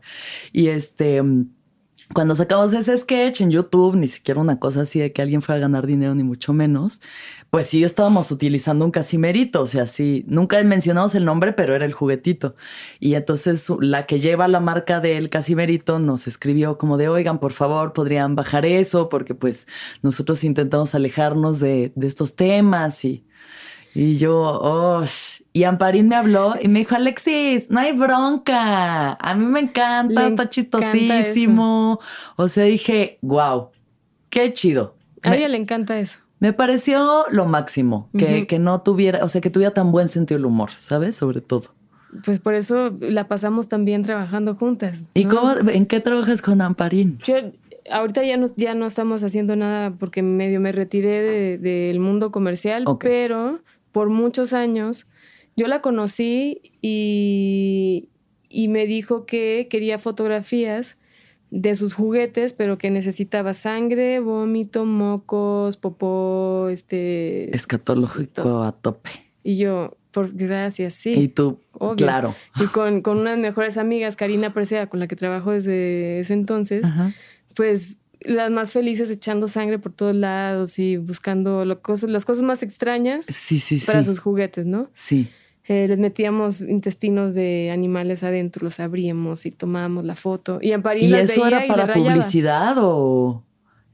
Speaker 1: Y este cuando sacamos ese sketch en YouTube, ni siquiera una cosa así de que alguien fuera a ganar dinero, ni mucho menos, pues sí estábamos utilizando un casimerito, o sea, sí, nunca mencionamos el nombre, pero era el juguetito. Y entonces la que lleva la marca del casimerito nos escribió como de, oigan, por favor, podrían bajar eso, porque pues nosotros intentamos alejarnos de, de estos temas y y yo, oh, y Amparín me habló y me dijo, Alexis, no hay bronca, a mí me encanta, está chistosísimo. o sea, dije, wow, qué chido.
Speaker 2: A ella le encanta eso.
Speaker 1: Me pareció lo máximo, que, que no tuviera, o sea, que tuviera tan buen sentido del humor, ¿sabes? Sobre todo.
Speaker 2: Pues por eso la pasamos también trabajando juntas.
Speaker 1: ¿Y cómo, en qué trabajas con Amparín?
Speaker 2: Yo ahorita ya no, ya no estamos haciendo nada porque medio me retiré del mundo comercial, pero por muchos años. Yo la conocí y, y me dijo que quería fotografías de sus juguetes, pero que necesitaba sangre, vómito, mocos, popó, este...
Speaker 1: Escatológico a tope.
Speaker 2: Y yo, por gracias, sí.
Speaker 1: Y tú, claro.
Speaker 2: Y con, con unas mejores amigas, Karina Presea, con la que trabajo desde ese entonces, pues las más felices echando sangre por todos lados y buscando lo, cosas, las cosas más extrañas
Speaker 1: sí, sí,
Speaker 2: para sus juguetes, ¿no?
Speaker 1: Sí.
Speaker 2: Eh, les metíamos intestinos de animales adentro, los abríamos y tomábamos la foto. Y Amparín
Speaker 1: ¿Y eso era para publicidad o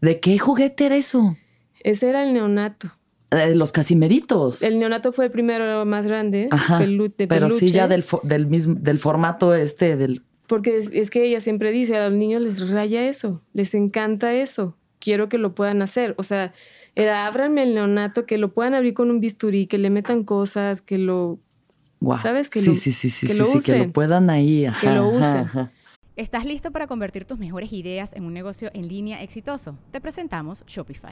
Speaker 1: de qué juguete era eso?
Speaker 2: Ese era el neonato.
Speaker 1: Eh, los casimeritos.
Speaker 2: El neonato fue el primero más grande.
Speaker 1: Ajá, pero sí ya del, del, mismo, del formato este del...
Speaker 2: Porque es, que ella siempre dice, a los niños les raya eso, les encanta eso, quiero que lo puedan hacer. O sea, era ábranme el neonato, que lo puedan abrir con un bisturí, que le metan cosas, que lo... ¿Sabes? Que
Speaker 1: sí, sí, sí, sí, que lo usen. que lo puedan ahí.
Speaker 2: que lo usen.
Speaker 3: ¿Estás listo para convertir tus mejores ideas en un negocio en línea exitoso? Te presentamos Shopify.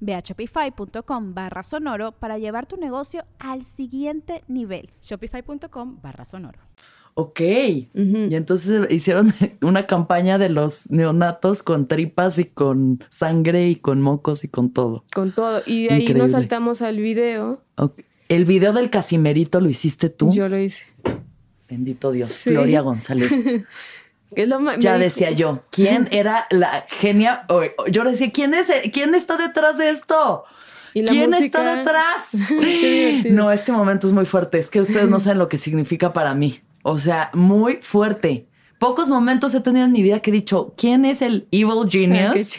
Speaker 4: Ve a shopify.com barra sonoro para llevar tu negocio al siguiente nivel.
Speaker 3: Shopify.com barra sonoro.
Speaker 1: Ok. Y entonces hicieron *laughs* una campaña de los neonatos con tripas y con sangre y con mocos y con todo.
Speaker 2: Con todo. Y de ahí nos saltamos al video.
Speaker 1: ¿El video del Casimerito lo hiciste tú?
Speaker 2: Yo lo hice.
Speaker 1: Bendito Dios. Floria González. *laughs* ya decía yo, ¿quién era la genia? Yo decía, ¿quién es? ¿Quién está detrás de esto? ¿Quién está detrás? *laughs* no, este momento es muy fuerte. Es que ustedes no saben lo que significa para mí. O sea, muy fuerte. Pocos momentos he tenido en mi vida que he dicho, ¿quién es el evil genius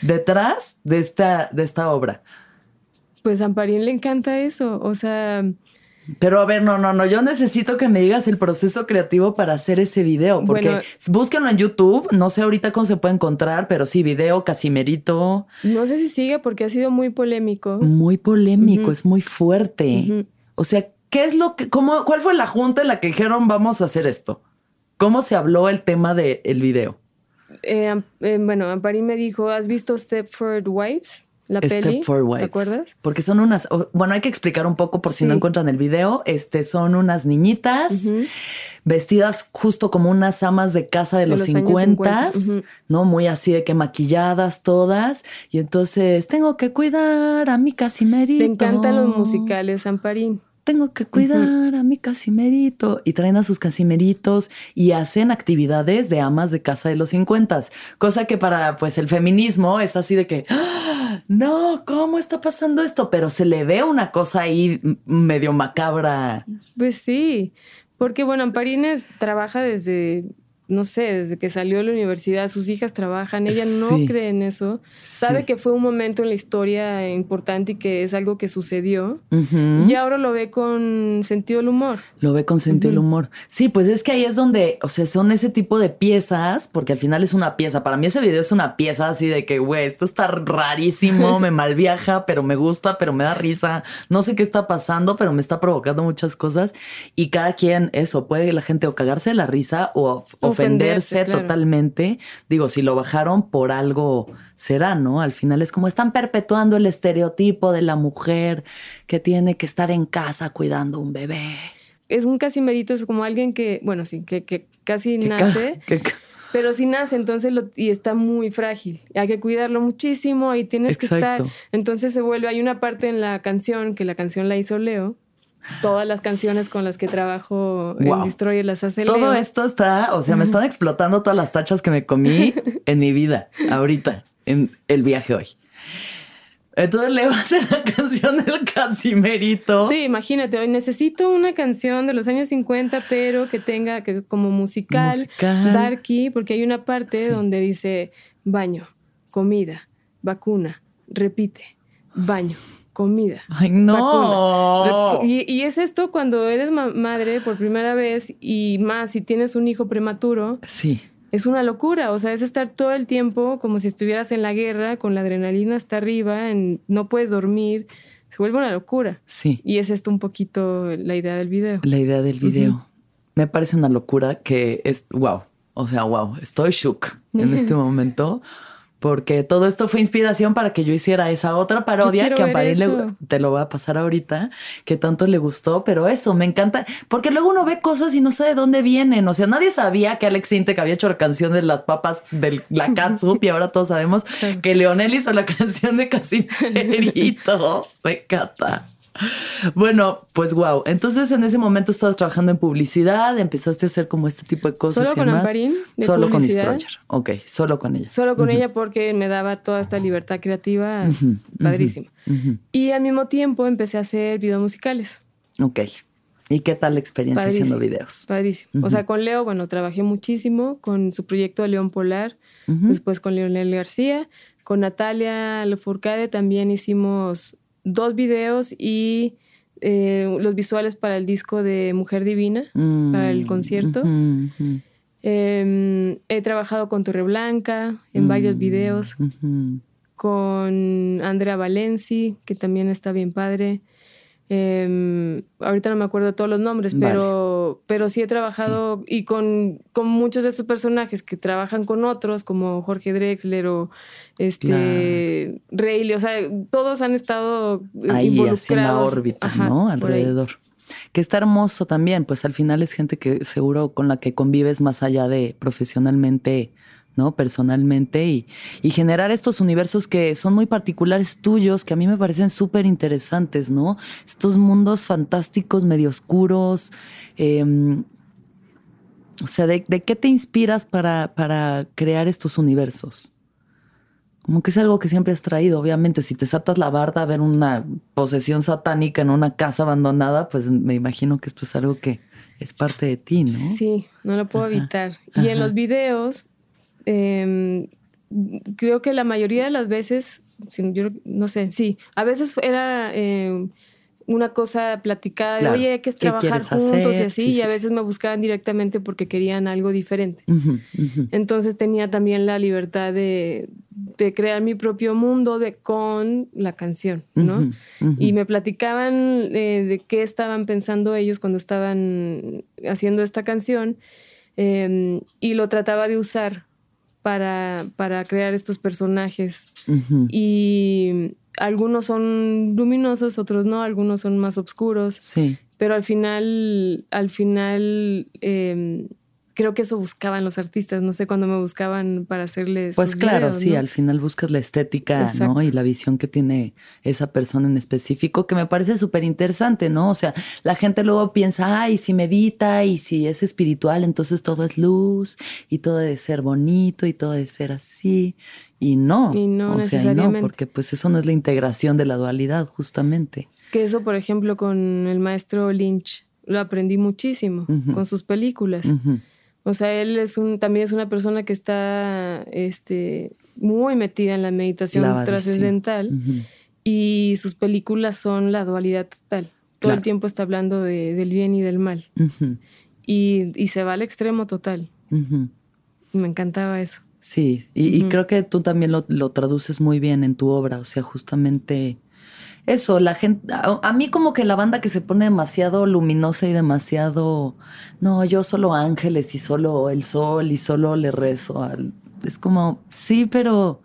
Speaker 1: detrás de esta, de esta obra?
Speaker 2: Pues a Amparín le encanta eso. O sea,
Speaker 1: pero a ver, no, no, no, yo necesito que me digas el proceso creativo para hacer ese video, porque búsquenlo en YouTube, no sé ahorita cómo se puede encontrar, pero sí, video Casimerito.
Speaker 2: No sé si sigue porque ha sido muy polémico.
Speaker 1: Muy polémico, es muy fuerte. O sea, ¿qué es lo que, cómo, cuál fue la junta en la que dijeron vamos a hacer esto? ¿Cómo se habló el tema del el video?
Speaker 2: Eh, eh, bueno, Ampari me dijo, ¿has visto Stepford Wives? La
Speaker 1: Step
Speaker 2: peli,
Speaker 1: for Wives. ¿te acuerdas? Porque son unas, bueno, hay que explicar un poco por si no encuentran el video. Este son unas niñitas vestidas justo como unas amas de casa de, los, 50, ¿no? Muy así de que maquilladas todas. Y entonces tengo que cuidar a mi casimerito.
Speaker 2: Te encantan los musicales, Amparín
Speaker 1: tengo que cuidar a mi casimerito. Y traen a sus casimeritos y hacen actividades de amas de casa de los 50, cosa que para pues el feminismo es así de que, ¡Ah! no, ¿cómo está pasando esto? Pero se le ve una cosa ahí medio macabra.
Speaker 2: Pues sí, porque bueno, Amparines trabaja desde no sé, desde que salió de la universidad, sus hijas trabajan, ella no cree en eso, sabe que fue un momento en la historia importante y que es algo que sucedió, y ahora lo ve con sentido del humor.
Speaker 1: Lo ve con sentido del humor. Sí, pues es que ahí es donde, o sea, son ese tipo de piezas, porque al final es una pieza. Para mí ese video es una pieza así de que, güey, esto está rarísimo, *laughs* me malviaja, pero me gusta, pero me da risa, no sé qué está pasando, pero me está provocando muchas cosas, y cada quien, eso, puede la gente o cagarse de la risa o, o ofenderse, totalmente. Digo, si lo bajaron por algo será, ¿no? Al final es como están perpetuando el estereotipo de la mujer que tiene que estar en casa cuidando un bebé.
Speaker 2: Es un casi mérito, es como alguien que, bueno, sí, que, que casi nace. *laughs* pero si nace, entonces lo, y está muy frágil. Hay que cuidarlo muchísimo y tienes que estar. Entonces se vuelve. Hay una parte en la canción que la canción la hizo Leo, todas las canciones con las que trabajo en Destroyer las hace
Speaker 1: Todo esto está, o sea, me están explotando todas las tachas que me comí *laughs* en mi vida ahorita, en el viaje hoy. Entonces le va *laughs* a hacer la canción del Casimerito.
Speaker 2: Sí, imagínate, hoy necesito una canción de los años 50, pero que tenga que como musical,
Speaker 1: Musical.
Speaker 2: darky, porque hay una parte
Speaker 1: Sí.
Speaker 2: donde dice baño, comida, vacuna, repite, baño, comida.
Speaker 1: Ay, no.
Speaker 2: Y, y es esto cuando eres ma- madre por primera vez y más si tienes un hijo prematuro,
Speaker 1: Sí.
Speaker 2: es una locura, o sea, es estar todo el tiempo como si estuvieras en la guerra, con la adrenalina hasta arriba, en- no puedes dormir, se vuelve una locura.
Speaker 1: Sí.
Speaker 2: Y es esto un poquito la idea del video.
Speaker 1: La idea del video. Me parece una locura que es wow. O sea, wow. Estoy shook en este *laughs* momento. Porque todo esto fue inspiración para que yo hiciera esa otra parodia que a París le, te lo voy a pasar ahorita, que tanto le gustó, pero eso me encanta, porque luego uno ve cosas y no sabe de dónde vienen. O sea, nadie sabía que Alex Intec había hecho la canción de las papas de la catsup y ahora todos sabemos que Leonel hizo la *laughs* canción de Casimerito. *laughs* me encanta. Bueno, pues wow. Entonces en ese momento estabas trabajando en publicidad, empezaste a hacer como este tipo de cosas.
Speaker 2: Solo
Speaker 1: y
Speaker 2: con
Speaker 1: demás.
Speaker 2: Amparín, de
Speaker 1: Solo con. Destroyer. Ok, solo con ella.
Speaker 2: Solo con ella porque me daba toda esta libertad creativa
Speaker 1: Ujú,
Speaker 2: padrísima. Y al mismo tiempo empecé a hacer videos musicales.
Speaker 1: Ok. ¿Y qué tal la experiencia haciendo videos?
Speaker 2: Padrísimo. O sea, con Leo, bueno, trabajé muchísimo con su proyecto de León Polar, después con Leonel García, con Natalia Lefourcade también hicimos dos videos y eh, los visuales para el disco de Mujer Divina,
Speaker 1: Mm,
Speaker 2: para el concierto. Eh, he trabajado con Torreblanca en varios
Speaker 1: Mm,
Speaker 2: videos,
Speaker 1: ujú.
Speaker 2: con Andrea Valenci, que también está bien padre. Eh, ahorita no me acuerdo todos los nombres,
Speaker 1: Vale.
Speaker 2: pero, pero sí he trabajado y con, con muchos de estos personajes que trabajan con otros, como Jorge Drexler o este Rayleigh, o sea, todos han estado eh,
Speaker 1: Ahí,
Speaker 2: involucrados.
Speaker 1: en la órbita,
Speaker 2: Ajá,
Speaker 1: ¿no? Alrededor. Que está hermoso también, pues al final es gente que seguro con la que convives más allá de profesionalmente, ¿no? Personalmente y, y generar estos universos que son muy particulares tuyos, que a mí me parecen súper interesantes, ¿no? Estos mundos fantásticos, medio oscuros. em, o sea, ¿de, de qué te inspiras para, para crear estos universos? Como que es algo que siempre has traído, obviamente. Si te saltas la barda a ver una posesión satánica en una casa abandonada, pues me imagino que esto es algo que es parte de ti, ¿no?
Speaker 2: Sí, no lo puedo
Speaker 1: Ajá,
Speaker 2: evitar. Y en los videos, eh, creo que la mayoría de las veces, yo no sé, sí, a veces era eh, una cosa platicada de,
Speaker 1: Claro,
Speaker 2: oye, hay que
Speaker 1: ¿qué
Speaker 2: trabajar juntos y así,
Speaker 1: Sí,
Speaker 2: y
Speaker 1: sí,
Speaker 2: a
Speaker 1: sí.
Speaker 2: veces me buscaban directamente porque querían algo diferente. Entonces tenía también la libertad de, de crear mi propio mundo de, con la canción, ¿no? Y me platicaban eh, de qué estaban pensando ellos cuando estaban haciendo esta canción eh, y lo trataba de usar para, para crear estos personajes. Y algunos son luminosos, otros no, algunos son más oscuros,
Speaker 1: Sí,
Speaker 2: pero al final, al final... eh, Creo que eso buscaban los artistas, no sé, cuando me buscaban para hacerles.
Speaker 1: pues claro,
Speaker 2: videos,
Speaker 1: sí,
Speaker 2: ¿no?
Speaker 1: al final buscas la estética, ¿no? Y la visión que tiene esa persona en específico, que me parece súper interesante, ¿no? O sea, la gente luego piensa, ay, si medita y si es espiritual, entonces todo es luz y todo debe ser bonito y todo debe ser así. Y no,
Speaker 2: Y no
Speaker 1: o sea, y no, porque pues eso no es la integración de la dualidad, justamente.
Speaker 2: Que eso, por ejemplo, con el maestro Lynch, lo aprendí muchísimo con sus películas.
Speaker 1: Ujú.
Speaker 2: O sea, él es un, también es una persona que está este, muy metida en la meditación trascendental y sus películas son la dualidad total. Todo
Speaker 1: Claro.
Speaker 2: el tiempo está hablando de- del bien y del mal. Y, y se va al extremo total. Me encantaba eso.
Speaker 1: Sí, y, y creo que tú también lo, lo traduces muy bien en tu obra, o sea, justamente eso, la gente, a, mí como que la banda que se pone demasiado luminosa y demasiado, no, yo solo ángeles y solo el sol y solo le rezo al, es como, sí, pero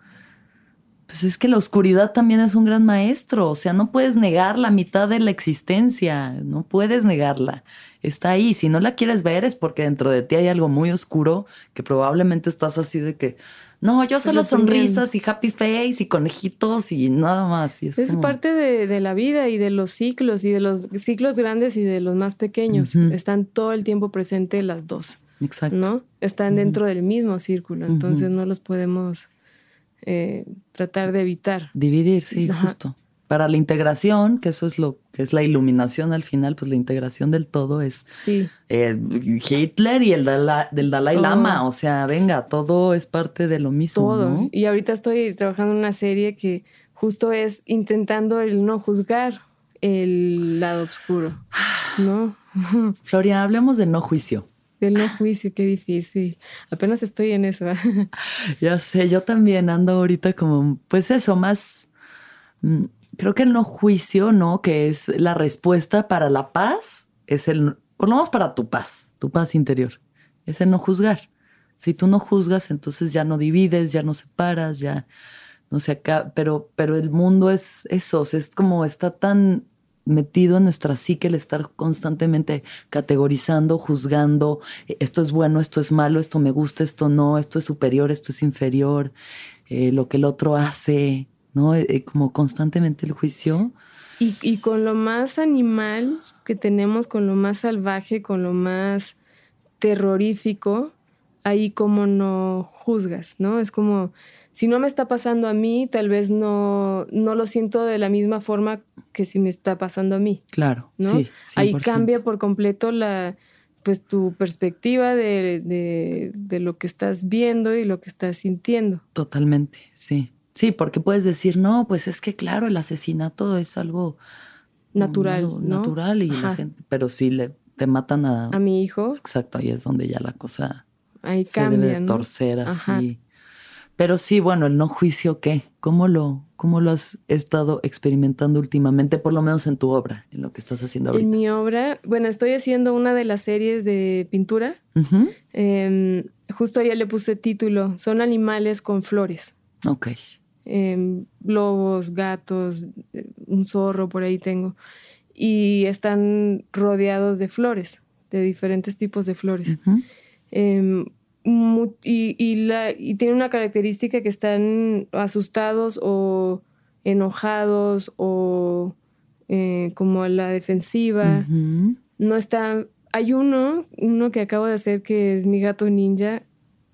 Speaker 1: pues es que la oscuridad también es un gran maestro, o sea, no puedes negar la mitad de la existencia, no puedes negarla, está ahí, si no la quieres ver es porque dentro de ti hay algo muy oscuro que probablemente estás así de que, no, yo solo sonrisas y happy face y conejitos y nada más. Y es
Speaker 2: Es
Speaker 1: como-
Speaker 2: parte de, de la vida y de los ciclos y de los ciclos grandes y de los más pequeños. Están todo el tiempo presentes las dos.
Speaker 1: Exacto.
Speaker 2: ¿no? Están dentro del mismo círculo, entonces no los podemos eh, tratar de evitar.
Speaker 1: Dividir, sí, justo. Para la integración, que eso es lo que es la iluminación al final, pues la integración del todo es
Speaker 2: sí.
Speaker 1: Eh, Hitler y el del Dalai Lama. O sea, venga, todo es parte de lo mismo. Todo.
Speaker 2: Y ahorita estoy trabajando en una serie que justo es intentando el no juzgar el lado oscuro, ¿no? *sighs*
Speaker 1: Floria, hablemos de no juicio.
Speaker 2: Del no juicio, qué difícil. Apenas estoy en eso. *laughs*
Speaker 1: ya sé, yo también ando ahorita como, pues eso, más mm, creo que el no juicio, ¿no? Que es la respuesta para la paz, es el, por lo menos para tu paz, tu paz interior, es el no juzgar. Si tú no juzgas, entonces ya no divides, ya no separas, ya no se acaba, pero, pero el mundo es eso, es como está tan metido en nuestra psique el estar constantemente categorizando, juzgando, esto es bueno, esto es malo, esto me gusta, esto no, esto es superior, esto es inferior, eh, lo que el otro hace, ¿no? Eh, eh, como constantemente el juicio.
Speaker 2: Y, con lo más animal que tenemos, con lo más salvaje, con lo más terrorífico, ahí como no juzgas, ¿no? Es como, si no me está pasando a mí, tal vez no, no lo siento de la misma forma que si me está pasando a mí.
Speaker 1: Claro, ¿no? sí.
Speaker 2: Ahí cambia por completo la, pues tu perspectiva de, de, lo que estás viendo y lo que estás sintiendo.
Speaker 1: Totalmente, sí. Sí, porque puedes decir, no, pues es que claro, el asesinato es algo
Speaker 2: natural, ¿no?
Speaker 1: natural y la gente, pero si le te matan a
Speaker 2: a mi hijo.
Speaker 1: Exacto, ahí es donde ya la cosa
Speaker 2: ahí se debe
Speaker 1: torcer así. Pero sí, bueno, el no juicio, ¿qué? ¿Cómo lo, ¿Cómo lo has estado experimentando últimamente, por lo menos en tu obra, en lo que estás haciendo ahorita?
Speaker 2: En mi obra, bueno, estoy haciendo una de las series de pintura. Em, justo ya le puse título, Son animales con flores.
Speaker 1: Ok.
Speaker 2: Em, lobos, gatos, un zorro por ahí tengo, y están rodeados de flores, de diferentes tipos de flores. Em, y, y, la, y tiene una característica que están asustados o enojados o eh, como a la defensiva. No está. Hay uno, uno que acabo de hacer que es mi gato ninja,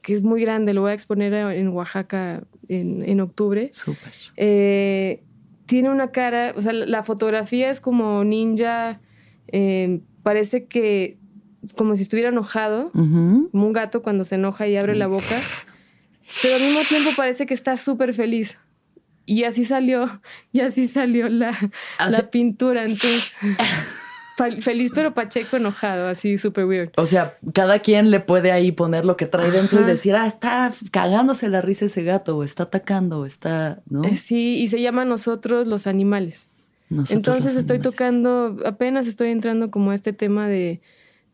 Speaker 2: que es muy grande, lo voy a exponer en Oaxaca en, octubre.
Speaker 1: Súper.
Speaker 2: Eh, tiene una cara, o sea, la fotografía es como ninja, eh, parece que es como si estuviera enojado, como un gato cuando se enoja y abre la boca, pero al mismo tiempo parece que está súper feliz. Y así salió, *laughs* y así salió la, la pintura. Entonces, *laughs* Feliz pero Pacheco enojado, así súper weird.
Speaker 1: O sea, cada quien le puede ahí poner lo que trae dentro y decir, ah, está cagándose la risa ese gato, o está atacando, o está, ¿no?
Speaker 2: Eh, sí, y se llama Nosotros los Animales. Entonces estoy tocando, apenas estoy entrando como a este tema de,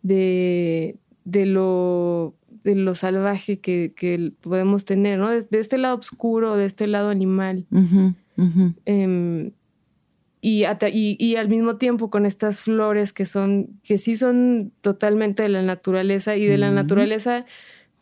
Speaker 2: de, de lo de lo salvaje que, podemos tener, ¿no? De, este lado oscuro, de este lado animal. Em, y, y, al mismo tiempo con estas flores que son, que sí son totalmente de la naturaleza y de la naturaleza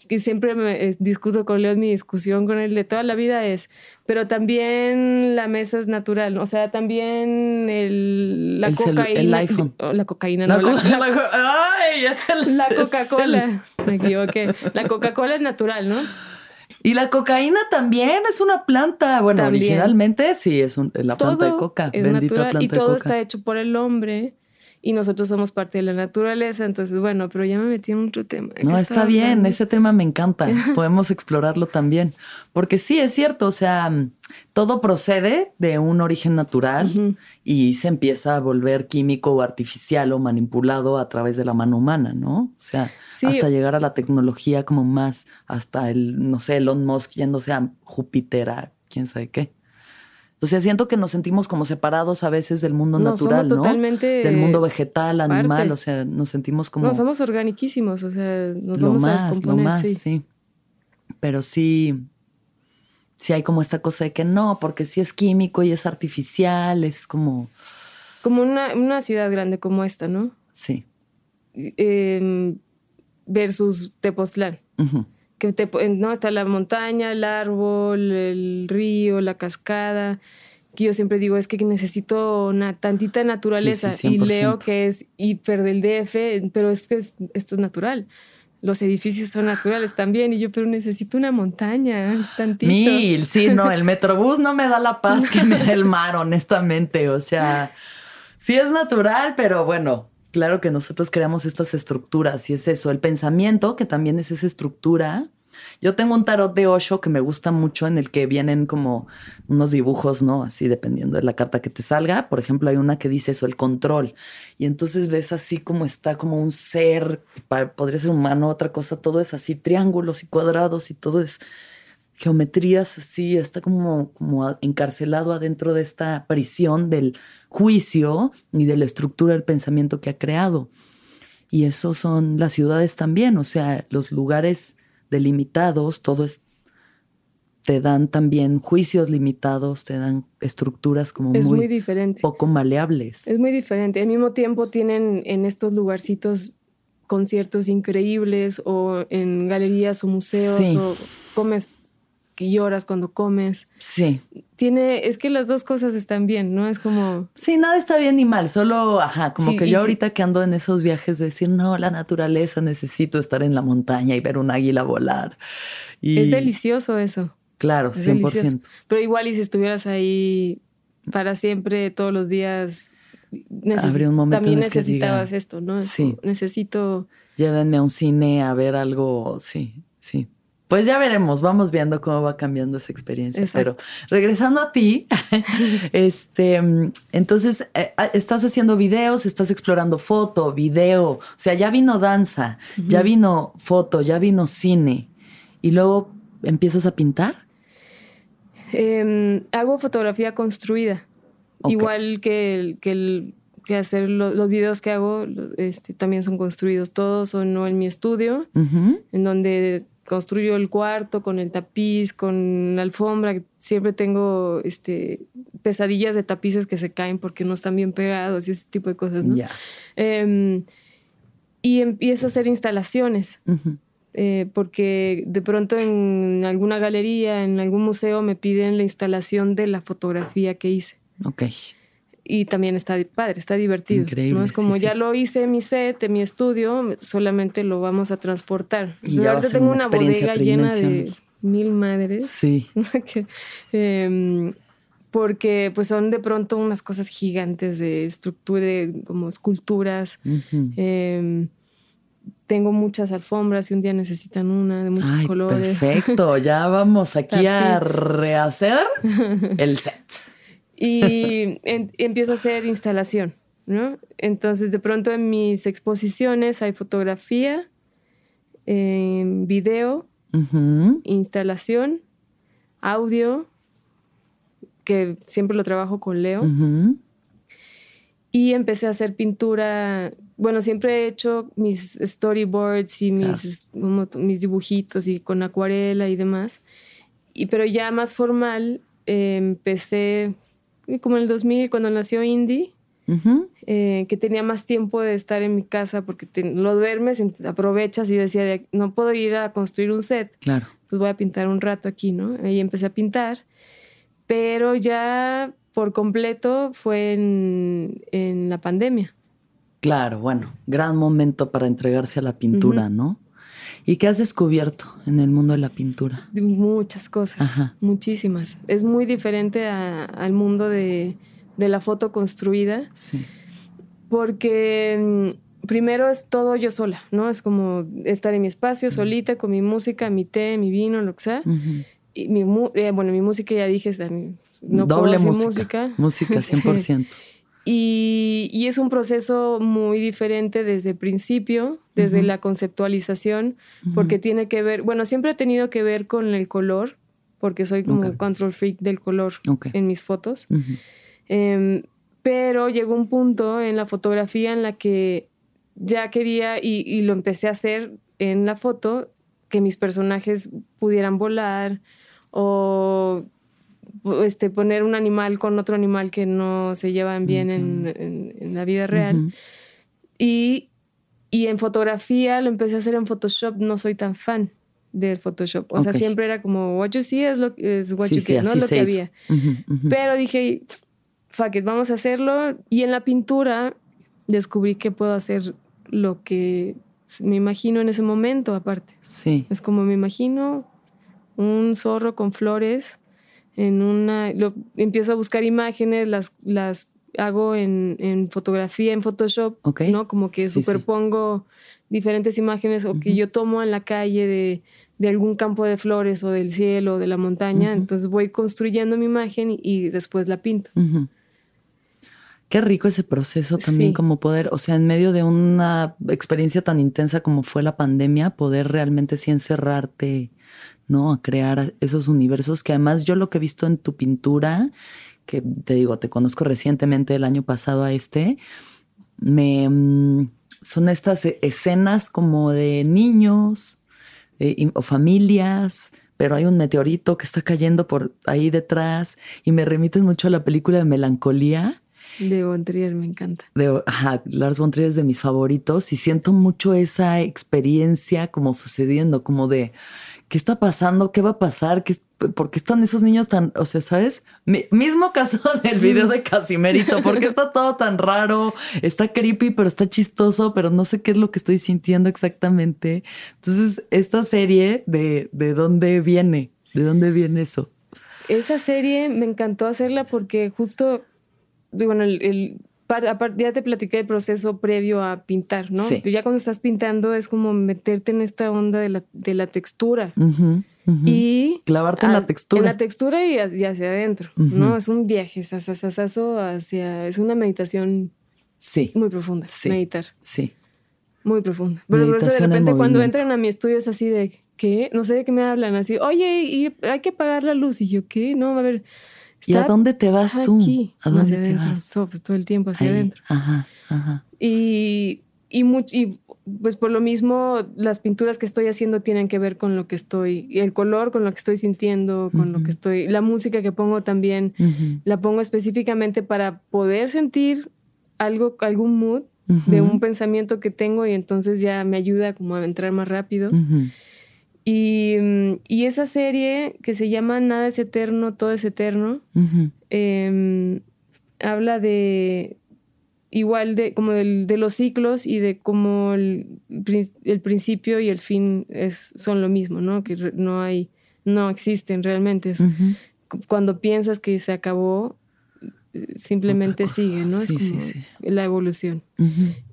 Speaker 2: que siempre me eh, discuto con Leo, mi discusión con él de toda la vida es, pero también la mesa es natural, o sea, también el, la cocaína.
Speaker 1: el iPhone.
Speaker 2: la cocaína, no. La, *laughs*
Speaker 1: ay,
Speaker 2: la Coca-Cola, me equivoqué. La Coca-Cola es natural, ¿no?
Speaker 1: Y la cocaína también es una planta. Bueno, originalmente sí, es la planta de coca. Bendita planta
Speaker 2: y todo está hecho por el hombre y nosotros somos parte de la naturaleza, entonces bueno, pero ya me metí en otro tema.
Speaker 1: No, está bien, ese tema me encanta, *laughs* podemos explorarlo también, porque sí, es cierto, o sea, todo procede de un origen natural y se empieza a volver químico o artificial o manipulado a través de la mano humana, ¿no? O sea, hasta llegar a la tecnología como más, hasta el, no sé, Elon Musk yéndose a Júpiter, a quién sabe qué. O sea, siento que nos sentimos como separados a veces del mundo natural, ¿no?
Speaker 2: Totalmente
Speaker 1: del mundo vegetal, animal, o sea, nos sentimos como...
Speaker 2: No, somos organiquísimos, o sea, nos lo vamos más, a descomponer, Lo más, sí.
Speaker 1: Pero sí, sí hay como esta cosa de que no, porque si es químico y es artificial, es como...
Speaker 2: Como una, ciudad grande como esta, ¿no?
Speaker 1: Sí.
Speaker 2: Em, versus Tepoztlán que no está la montaña, el árbol, el río, la cascada. Que yo siempre digo es que necesito una tantita naturaleza y leo que es hiper del DF, pero es que esto es natural. los edificios son naturales también. Y yo, pero necesito una montaña, tantito.
Speaker 1: Mil, sí, *laughs* no, el metrobús no me da la paz que me da el mar, honestamente. O sea, sí es natural, pero bueno, claro que nosotros creamos estas estructuras y es eso, el pensamiento, que también es esa estructura yo tengo un tarot de Osho que me gusta mucho en el que vienen como unos dibujos, ¿no? Así dependiendo de la carta que te salga. Por ejemplo, hay una que dice eso, el control. Y entonces ves así como está como un ser, podría ser humano, otra cosa, todo es así, triángulos y cuadrados y todo es geometrías así, está como, como encarcelado adentro de esta prisión del juicio y de la estructura del pensamiento que ha creado. Y eso son las ciudades también, o sea, los lugares delimitados, todo es, te dan también juicios limitados, te dan estructuras como muy, diferente. poco maleables.
Speaker 2: Es muy diferente. Al mismo tiempo tienen en estos lugarcitos conciertos increíbles o en galerías o museos o comes que lloras cuando comes.
Speaker 1: Sí.
Speaker 2: Tiene, es que las dos cosas están bien, ¿no? Es como...
Speaker 1: Sí, nada está bien ni mal, solo, ajá, como que yo ahorita que ando en esos viajes de decir, no, la naturaleza, necesito estar en la montaña y ver un águila volar. Y...
Speaker 2: Es delicioso eso.
Speaker 1: Claro, 100%.
Speaker 2: Pero igual y si estuvieras ahí para siempre, todos los días,
Speaker 1: Habría un momento
Speaker 2: también
Speaker 1: en el
Speaker 2: necesitabas esto, ¿no?
Speaker 1: Sí.
Speaker 2: Necesito...
Speaker 1: Llévenme a un cine a ver algo, sí, sí. Pues ya veremos, vamos viendo cómo va cambiando esa experiencia. Pero regresando a ti, *laughs* este, entonces eh, ah, estás haciendo videos, estás explorando foto, video, o sea, ya vino danza, ya vino foto, ya vino cine, y luego empiezas a pintar.
Speaker 2: Em, hago fotografía construida, igual que que que hacer los videos que hago este, también son construidos todos son no en mi estudio en donde construyo el cuarto con el tapiz, con la alfombra. Siempre tengo este, pesadillas de tapices que se caen porque no están bien pegados y ese tipo de cosas, ¿no? Em, y empiezo a hacer instalaciones. Eh, porque de pronto en alguna galería, en algún museo, me piden la instalación de la fotografía que hice.
Speaker 1: Ok
Speaker 2: y también está padre, está divertido.
Speaker 1: Increíble.
Speaker 2: ¿no? Es como ya lo hice en mi set, en mi estudio, solamente lo vamos a transportar.
Speaker 1: Y ya tengo una, bodega llena de
Speaker 2: mil madres.
Speaker 1: Sí. *laughs*
Speaker 2: Em, porque pues son de pronto unas cosas gigantes de estructura, como esculturas. Em, tengo muchas alfombras y un día necesitan una de muchos colores.
Speaker 1: Perfecto, ya *laughs* vamos aquí a rehacer el set
Speaker 2: y empiezo a hacer instalación, ¿no? Entonces, de pronto en mis exposiciones hay fotografía, em, video, instalación, audio, que siempre lo trabajo con Leo. Y empecé a hacer pintura. Bueno, siempre he hecho mis storyboards y mis, mis dibujitos y con acuarela y demás. Y, pero ya más formal, empecé como en el 2000, cuando nació Indy, eh, que tenía más tiempo de estar en mi casa porque lo duermes, aprovechas y yo decía, no puedo ir a construir un set.
Speaker 1: Claro.
Speaker 2: Pues voy a pintar un rato aquí, ¿no? Ahí empecé a pintar, pero ya por completo fue en, en la pandemia.
Speaker 1: Claro, bueno, gran momento para entregarse a la pintura, ¿no? ¿Y qué has descubierto en el mundo de la pintura?
Speaker 2: Muchas cosas, muchísimas. Es muy diferente al mundo de, la foto construida.
Speaker 1: Sí.
Speaker 2: Porque mm, primero es todo yo sola, ¿no? Es como estar en mi espacio, solita, con mi música, mi té, mi vino, lo que sea. Y mi, eh, bueno, mi música ya dije, no
Speaker 1: Doble música. Música 100%. *laughs*
Speaker 2: Y, es un proceso muy diferente desde el principio, desde la conceptualización, porque tiene que ver, bueno, siempre ha tenido que ver con el color, porque soy como control freak del color en mis fotos. Em, pero llegó un punto en la fotografía en la que ya quería, y, y lo empecé a hacer en la foto, que mis personajes pudieran volar o este, poner un animal con otro animal que no se llevan bien en, la vida real. y, en fotografía lo empecé a hacer en Photoshop, no soy tan fan del Photoshop. O sea, siempre era como, what you see es lo, es what you get, no es lo que había. Pero dije, fuck it, vamos a hacerlo. Y en la pintura descubrí que puedo hacer lo que me imagino en ese momento aparte.
Speaker 1: Sí.
Speaker 2: Es como me imagino un zorro con flores en una... Lo, empiezo a buscar imágenes, las, las hago en, en fotografía, en Photoshop, ¿no? Como que superpongo diferentes imágenes o que yo tomo en la calle de, de, algún campo de flores o del cielo o de la montaña. Entonces voy construyendo mi imagen y, después la pinto.
Speaker 1: Qué rico ese proceso también como poder, o sea, en medio de una experiencia tan intensa como fue la pandemia, poder realmente sí encerrarte, ¿no? A crear esos universos que además yo lo que he visto en tu pintura, que te digo, te conozco recientemente el año pasado a este, me mm, son estas e, escenas como de niños eh, o familias, pero hay un meteorito que está cayendo por ahí detrás y me remiten mucho a la película de Melancolía
Speaker 2: de Von me encanta.
Speaker 1: De, ajá, Lars von es de mis favoritos y siento mucho esa experiencia como sucediendo, como de qué está pasando, qué va a pasar, ¿Qué, por qué están esos niños tan, o sea, ¿sabes? mismo caso *laughs* del video de Casimerito, ¿por qué está todo tan raro? Está creepy, pero está chistoso, pero no sé qué es lo que estoy sintiendo exactamente. Entonces, esta serie de, de dónde viene, de dónde viene eso.
Speaker 2: Esa serie me encantó hacerla porque justo bueno, el, ya te platiqué el proceso previo a pintar, ¿no? Sí. Ya cuando estás pintando es como meterte en esta onda de la, de la textura. Y
Speaker 1: clavarte en la textura.
Speaker 2: En la textura y, hacia adentro, ¿no? Es un viaje, sasasasaso hacia. Es una meditación
Speaker 1: sí.
Speaker 2: muy profunda.
Speaker 1: Sí.
Speaker 2: Meditar.
Speaker 1: Sí.
Speaker 2: Muy profunda. Pero de repente cuando entran a mi estudio es así de, ¿qué? No sé de qué me hablan, así, oye, y hay que apagar la luz. Y yo, ¿qué? No, a ver
Speaker 1: ¿Y a dónde te vas tú? ¿A dónde te vas?
Speaker 2: Todo, todo, el tiempo hacia adentro.
Speaker 1: Ajá, ajá.
Speaker 2: Y, y, y, pues por lo mismo, las pinturas que estoy haciendo tienen que ver con lo que estoy, y el color con lo que estoy sintiendo, con lo que estoy, la música que pongo también, la pongo específicamente para poder sentir algo, algún mood de un pensamiento que tengo y entonces ya me ayuda como a entrar más rápido. Mm, y, esa serie que se llama Nada es eterno, todo es eterno, em, habla de igual de como de los ciclos y de cómo el, principio y el fin es, son lo mismo, ¿no? Que no hay, no existen realmente. Cuando piensas que se acabó, simplemente sigue, ¿no? es como la evolución.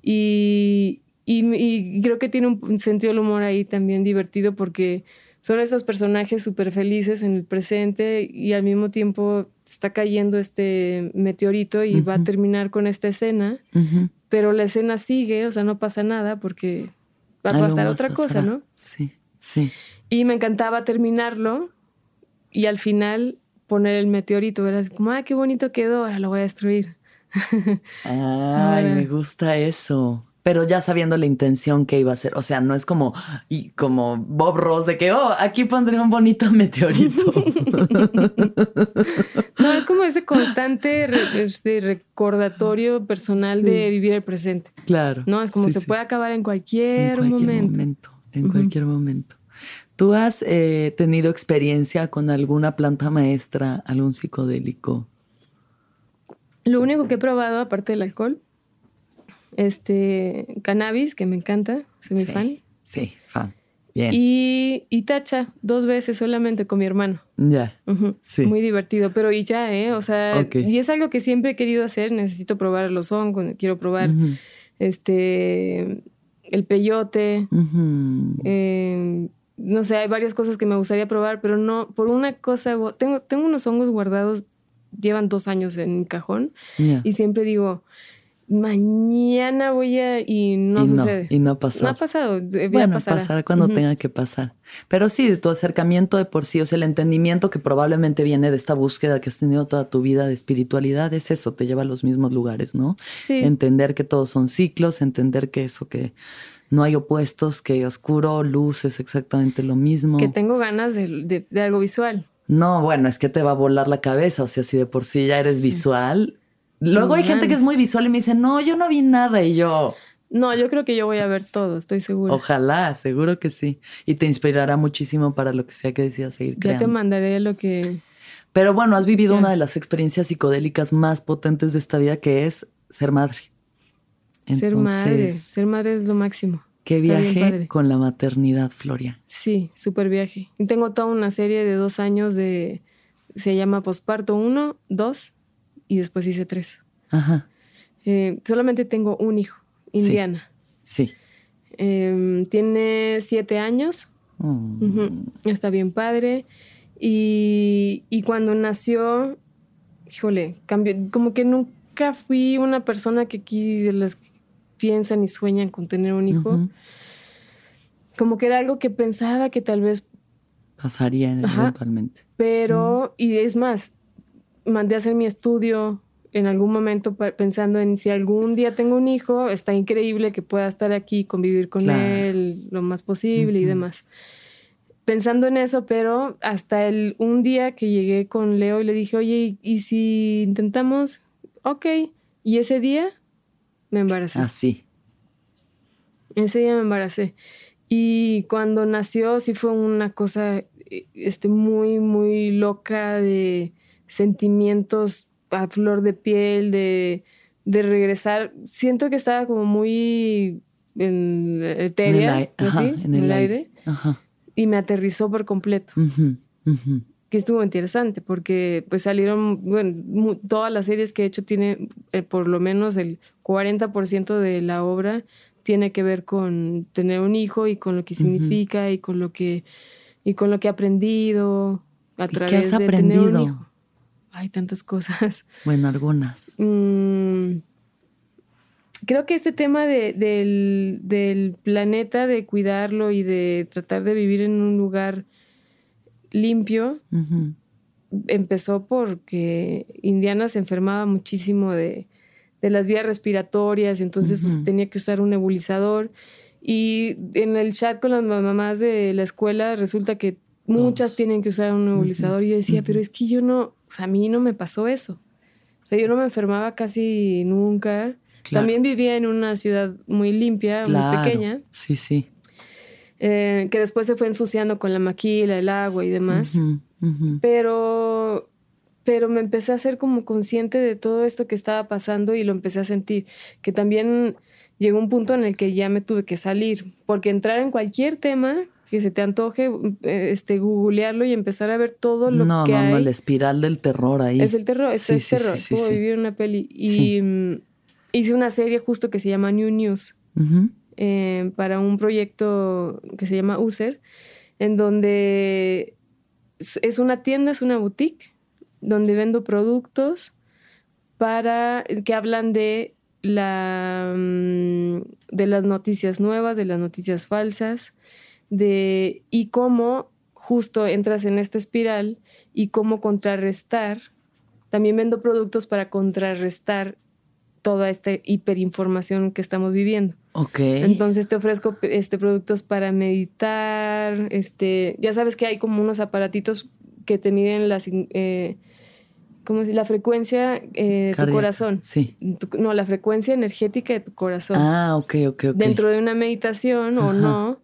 Speaker 2: Y, y, creo que tiene un sentido del humor ahí también divertido porque son estos personajes súper felices en el presente y al mismo tiempo está cayendo este meteorito y va a terminar con esta escena, pero la escena sigue, o sea, no pasa nada porque va a pasar otra cosa, ¿no?
Speaker 1: Sí, sí.
Speaker 2: Y me encantaba terminarlo y al final poner el meteorito, era como, ah, qué bonito quedó, ahora lo voy a destruir. *laughs*
Speaker 1: Ay, me gusta eso pero ya sabiendo la intención que iba a ser. O sea, no es como, y como Bob Ross de que, oh, aquí pondré un bonito *laughs* meteorito. *laughs*
Speaker 2: no, es como ese constante este recordatorio personal de vivir el presente.
Speaker 1: Claro.
Speaker 2: No, es como se puede acabar en cualquier, en cualquier momento.
Speaker 1: En cualquier momento. ¿Tú has eh, tenido experiencia con alguna planta maestra, algún psicodélico?
Speaker 2: Lo único que he probado, aparte del alcohol, este, Cannabis, que me encanta, soy muy fan.
Speaker 1: Sí, fan. Bien.
Speaker 2: Y, y, Tacha, dos veces solamente con mi hermano.
Speaker 1: Ya. Sí.
Speaker 2: Muy divertido, pero y ya, ¿eh? O sea, y es algo que siempre he querido hacer. Necesito probar los hongos, quiero probar este, el peyote. Em, no sé, hay varias cosas que me gustaría probar, pero no, por una cosa, tengo, tengo unos hongos guardados, llevan dos años en un cajón, y siempre digo, mañana voy a y no, sucede.
Speaker 1: Y no ha pasado.
Speaker 2: No ha pasado. Eh,
Speaker 1: bueno, pasará cuando tenga que pasar. Pero sí, de tu acercamiento de por sí, o sea, el entendimiento que probablemente viene de esta búsqueda que has tenido toda tu vida de espiritualidad, es eso, te lleva a los mismos lugares, ¿no?
Speaker 2: Sí.
Speaker 1: Entender que todos son ciclos, entender que eso que no hay opuestos, que oscuro, luz es exactamente lo mismo.
Speaker 2: Que tengo ganas de, algo visual.
Speaker 1: No, bueno, es que te va a volar la cabeza, o sea, si de por sí ya eres visual, Luego hay gente que es muy visual y me dice, no, yo no vi nada y yo...
Speaker 2: No, yo creo que yo voy a ver todo, estoy seguro.
Speaker 1: Ojalá, seguro que sí. Y te inspirará muchísimo para lo que sea que decidas seguir creando.
Speaker 2: Ya te mandaré lo que...
Speaker 1: Pero bueno, has vivido una de las experiencias psicodélicas más potentes de esta vida que es ser madre.
Speaker 2: ser madre, ser madre es lo máximo.
Speaker 1: Qué viaje con la maternidad, Floria.
Speaker 2: Sí, súper viaje. Y tengo toda una serie de dos años de, se llama Posparto 1, 2 y después hice 3. Ajá. Eh, solamente tengo un hijo, Indiana.
Speaker 1: Sí.
Speaker 2: Em, tiene siete años. Mm. Está bien padre. Y, y, cuando nació, híjole, cambió, como que nunca fui una persona que aquí de las piensan y sueñan con tener un hijo. Como que era algo que pensaba que tal vez
Speaker 1: pasaría eventualmente.
Speaker 2: Pero, y es más, mandé a hacer mi estudio en algún momento pensando en si algún día tengo un hijo, está increíble que pueda estar aquí, convivir con él lo más posible y demás. Pensando en eso, pero hasta el un día que llegué con Leo y le dije, oye, ¿y si intentamos? Ok. Y ese día me embaracé.
Speaker 1: Así.
Speaker 2: Ah, ese día me embaracé. Y cuando nació sí fue una cosa este, muy, muy loca de sentimientos a flor de piel, de, de regresar. Siento que estaba como muy en etérea, en el, aire. Y me aterrizó por completo. Que estuvo interesante porque pues salieron, bueno, todas las series que he hecho tiene eh, por lo menos el 40% de la obra tiene que ver con tener un hijo y con lo que significa y con lo que y con lo que he aprendido a través de tener un hijo. Hay tantas cosas. *laughs*
Speaker 1: Bueno, algunas.
Speaker 2: Mm, creo que este tema del, planeta, de cuidarlo y de tratar de vivir en un lugar limpio, empezó porque Indiana se enfermaba muchísimo de, las vías respiratorias, entonces tenía que usar un nebulizador. Y en el chat con las mamás de la escuela resulta que muchas tienen que usar un nebulizador. Y yo decía, pero es que yo no, o sea, a mí no me pasó eso. O sea, yo no me enfermaba casi nunca. También vivía en una ciudad muy limpia, muy pequeña.
Speaker 1: Sí, sí.
Speaker 2: Eh, que después se fue ensuciando con la maquila, el agua y demás. Pero, pero me empecé a ser como consciente de todo esto que estaba pasando y lo empecé a sentir. Que también llegó un punto en el que ya me tuve que salir, porque entrar en cualquier tema que se te antoje, eh, este, googlearlo y empezar a ver todo lo que hay. No, no,
Speaker 1: la espiral del terror ahí.
Speaker 2: Es el terror, es el terror, como vivir una peli. Y mm, hice una serie justo que se llama New News, eh, para un proyecto que se llama User, en donde es una tienda, es una boutique, donde vendo productos para que hablan de la mm, de las noticias nuevas, de las noticias falsas, de y cómo justo entras en esta espiral y cómo contrarrestar. También vendo productos para contrarrestar toda esta hiperinformación que estamos viviendo.
Speaker 1: Ok.
Speaker 2: Entonces te ofrezco este, productos para meditar, este, ya sabes que hay como unos aparatitos que te miden las, eh, ¿cómo La frecuencia eh, de tu corazón.
Speaker 1: Sí.
Speaker 2: no, la frecuencia energética de tu corazón.
Speaker 1: Ah, ok, ok, ok.
Speaker 2: Dentro de una meditación o no,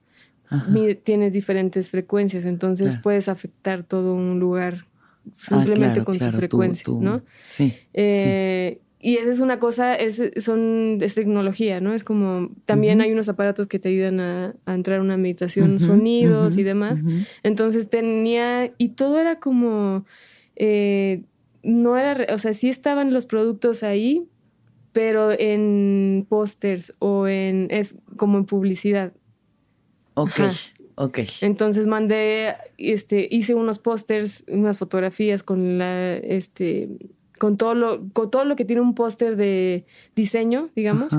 Speaker 2: tienes diferentes frecuencias, entonces puedes afectar todo un lugar ah, simplemente con tu frecuencia, ¿no?
Speaker 1: Sí,
Speaker 2: eh, Y esa es una cosa, es, son, es tecnología, ¿no? Es como, también hay unos aparatos que te ayudan a, entrar a una meditación, sonidos y demás. Entonces tenía, y todo era como, eh, no era, o sea, sí estaban los productos ahí, pero en pósters o en, es como en publicidad.
Speaker 1: Ok, ok.
Speaker 2: Entonces mandé, este, hice unos pósters, unas fotografías con la, este, con todo lo, con todo lo que tiene un póster de diseño, digamos.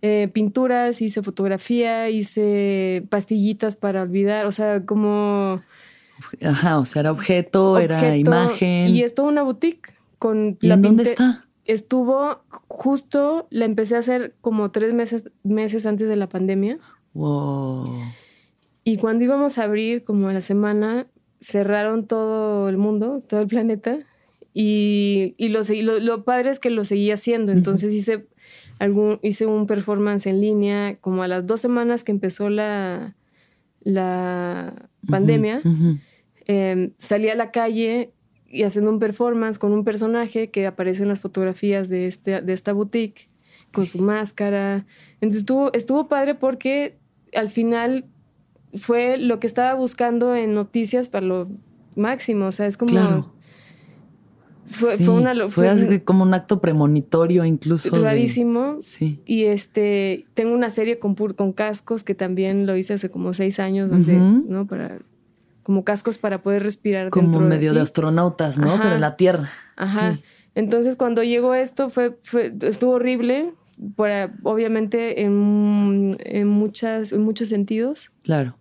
Speaker 2: Eh, pinturas, hice fotografía, hice pastillitas para olvidar, o sea, como...
Speaker 1: Ajá, o sea, era objeto, era imagen.
Speaker 2: Y es toda una boutique con...
Speaker 1: ¿Y en dónde está?
Speaker 2: Estuvo justo, la empecé a hacer como tres meses, meses antes de la pandemia.
Speaker 1: Wow.
Speaker 2: Y cuando íbamos a abrir, como a la semana, cerraron todo el mundo, todo el planeta. Y, y lo, lo, padre es que lo seguía haciendo. Entonces hice, algún, hice un performance en línea como a las dos semanas que empezó la, la pandemia. Em, salí a la calle y haciendo un performance con un personaje que aparece en las fotografías de, este, de esta boutique con su máscara. Entonces estuvo, estuvo padre porque al final fue lo que estaba buscando en noticias para lo máximo. O sea, es como.
Speaker 1: Fue, fue, una, fue, como un acto premonitorio incluso.
Speaker 2: Rarísimo. sí. Y este, tengo una serie con, con cascos que también lo hice hace como seis años, donde, ¿no? Para, como cascos para poder respirar.
Speaker 1: Como medio de, astronautas, ¿no? Pero en la Tierra.
Speaker 2: Ajá. Entonces cuando llegó esto fue, fue estuvo horrible, obviamente en, en, muchas, en muchos sentidos.
Speaker 1: Claro.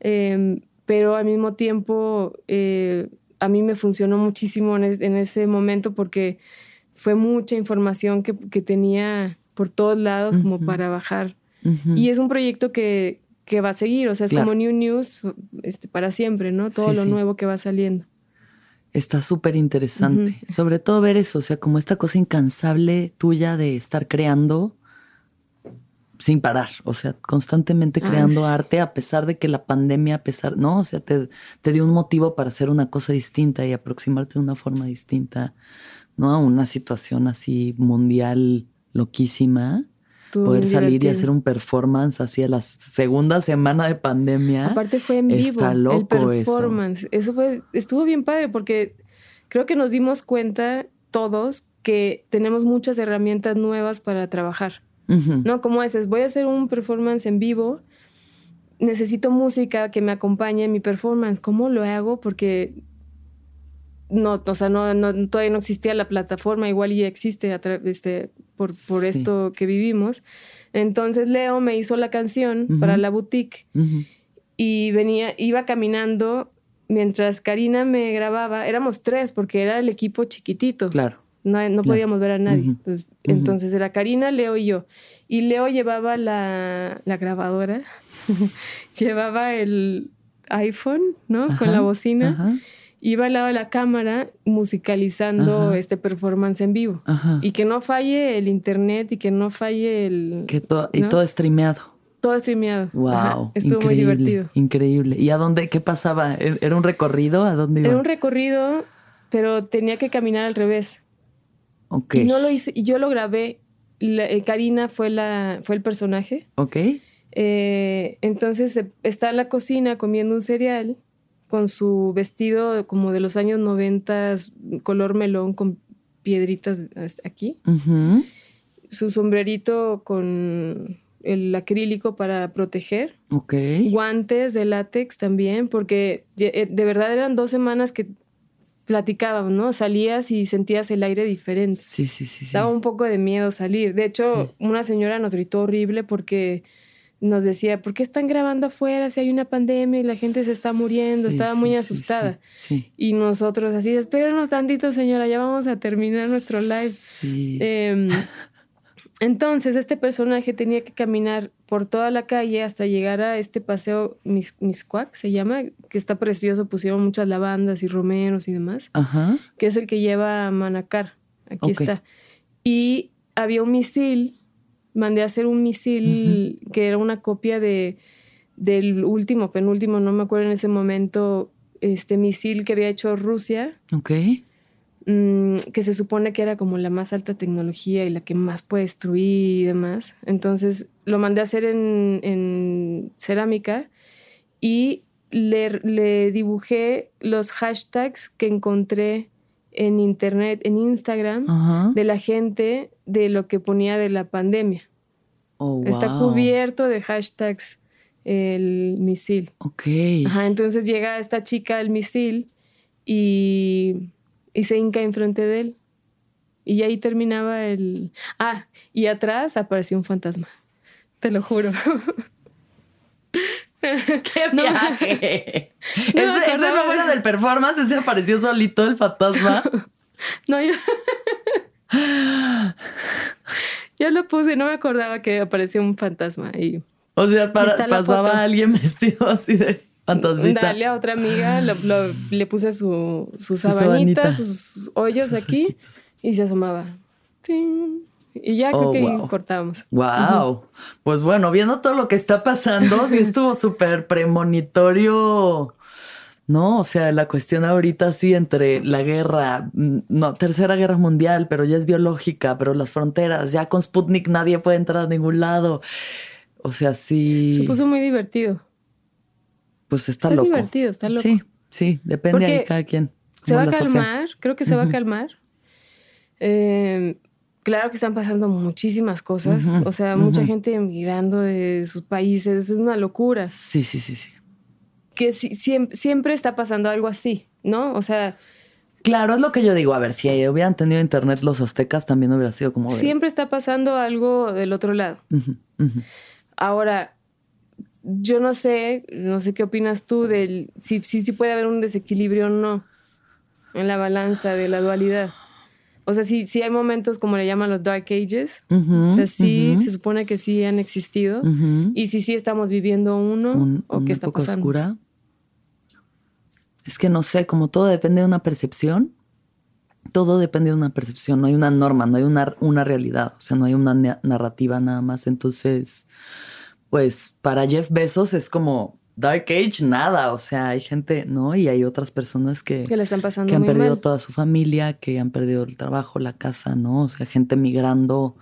Speaker 2: Em, pero al mismo tiempo eh, a mí me funcionó muchísimo en, ese momento porque fue mucha información que, tenía por todos lados como para bajar. Y es un proyecto que, va a seguir, o sea, es como New News este, para siempre, ¿no? Todo lo nuevo que va saliendo.
Speaker 1: Está súper interesante, sobre todo ver eso, o sea, como esta cosa incansable tuya de estar creando sin parar, o sea, constantemente ah, creando arte a pesar de que la pandemia, a pesar, ¿no? O sea, te, te, dio un motivo para hacer una cosa distinta y aproximarte de una forma distinta, ¿no? A una situación así mundial loquísima. poder salir y hacer un performance así a la segunda semana de pandemia.
Speaker 2: Aparte fue en vivo. Está loco el performance. Eso. eso fue, estuvo bien padre porque creo que nos dimos cuenta todos que tenemos muchas herramientas nuevas para trabajar. ¿No? Como dices, voy a hacer un performance en vivo, necesito música que me acompañe en mi performance. ¿Cómo lo hago? Porque no, o sea, no, todavía no existía la plataforma, igual ya existe este, por, por esto que vivimos. Entonces Leo me hizo la canción para la boutique y venía, iba caminando mientras Karina me grababa. Éramos tres porque era el equipo chiquitito.
Speaker 1: Claro.
Speaker 2: No, podíamos ver a nadie. entonces, era Karina, Leo y yo. Y Leo llevaba la, grabadora, *laughs* llevaba el iPhone, ¿no? Con la bocina. Iba al lado de la cámara musicalizando este performance en vivo. Y que no falle el internet y que no falle el...
Speaker 1: Que Y todo streameado.
Speaker 2: Todo streameado.
Speaker 1: Wow. Estuvo muy divertido. Increíble. ¿Y a dónde? ¿Qué pasaba? ¿E-, ¿Era un recorrido? ¿A dónde iba?
Speaker 2: Era un recorrido, pero tenía que caminar al revés. Y no lo hice, y yo lo grabé. Eh, Karina fue, la, fue el personaje.
Speaker 1: Ok.
Speaker 2: Eh, entonces está en la cocina comiendo un cereal con su vestido como de los años 90, color melón con piedritas aquí. Su sombrerito con el acrílico para proteger.
Speaker 1: Ok.
Speaker 2: Guantes de látex también, porque eh, de verdad eran dos semanas que platicábamos, ¿no? Salías y sentías el aire diferente.
Speaker 1: Sí, sí, sí.
Speaker 2: Daba un poco de miedo salir. De hecho, una señora nos gritó horrible porque nos decía, ¿por qué están grabando afuera si hay una pandemia y la gente se está muriendo? Estaba muy asustada. Y nosotros así, espérenos tantito, señora, ya vamos a terminar nuestro live. Eh, *laughs* entonces, este personaje tenía que caminar por toda la calle hasta llegar a este paseo Mis, Miscuac, se llama, que está precioso, pusieron muchas lavandas y romeros y demás, que es el que lleva a Manacar. Aquí está. Y había un misil, mandé a hacer un misil que era una copia de, del último, penúltimo, no me acuerdo en ese momento, este misil que había hecho Rusia.
Speaker 1: Ok
Speaker 2: que se supone que era como la más alta tecnología y la que más puede destruir y demás. Entonces lo mandé a hacer en, cerámica y le, dibujé los hashtags que encontré en internet, en Instagram, de la gente de lo que ponía de la pandemia.
Speaker 1: Oh,
Speaker 2: Está cubierto de hashtags el misil.
Speaker 1: Ok.
Speaker 2: Ajá, entonces llega esta chica al misil y y se hinca enfrente de él. Y ahí terminaba el... Ah, y atrás apareció un fantasma. Te lo juro. *laughs*
Speaker 1: ¡Qué *laughs* viaje! *laughs* No ese, ese no era del performance, ese apareció solito el fantasma.
Speaker 2: no, yo... yo lo puse, no me acordaba que apareció un fantasma ahí.
Speaker 1: O sea, pasaba alguien vestido así de fantasmita.
Speaker 2: Dale a otra amiga, le puse su, su, sabanita, sus hoyos aquí y se asomaba. Y ya creo oh, que cortamos.
Speaker 1: Wow. Pues bueno, viendo todo lo que está pasando, sí *laughs* estuvo súper premonitorio. ¿no? O sea, la cuestión ahorita sí entre la guerra, mm, no, tercera guerra mundial, pero ya es biológica, pero las fronteras, ya con Sputnik nadie puede entrar a ningún lado O sea, sí.
Speaker 2: Se puso muy divertido.
Speaker 1: Pues está,
Speaker 2: está
Speaker 1: loco.
Speaker 2: divertido, está loco.
Speaker 1: Sí, sí, depende de cada quien.
Speaker 2: Se va a calmar, creo que se va a calmar. Eh, claro que están pasando muchísimas cosas. o sea, mucha gente emigrando de sus países. Es una locura.
Speaker 1: Sí, sí, sí, sí.
Speaker 2: Que siempre, siempre está pasando algo así, ¿no? O sea.
Speaker 1: Claro, es lo que yo digo. A ver, si hubieran tenido internet los aztecas, también hubiera sido como.
Speaker 2: Siempre está pasando algo del otro lado. Ahora, yo no sé, no sé qué opinas tú del si, si, si puede haber un desequilibrio o no en la balanza de la dualidad. O sea, sí, sí hay momentos como le llaman los Dark Ages. o sea, sí, se supone que sí han existido. Y si sí estamos viviendo uno o qué está pasando. oscura.
Speaker 1: Es que no sé, como todo depende de una percepción. Todo depende de una percepción. No hay una norma, no hay una, una realidad. O sea, no hay una narrativa nada más. Entonces, pues para Jeff Bezos es como Dark Age, nada. O sea, hay gente, ¿no? Y hay otras personas que,
Speaker 2: que le están pasando.
Speaker 1: Que han perdido toda su familia, que han perdido el trabajo, la casa, ¿no? O sea, gente migrando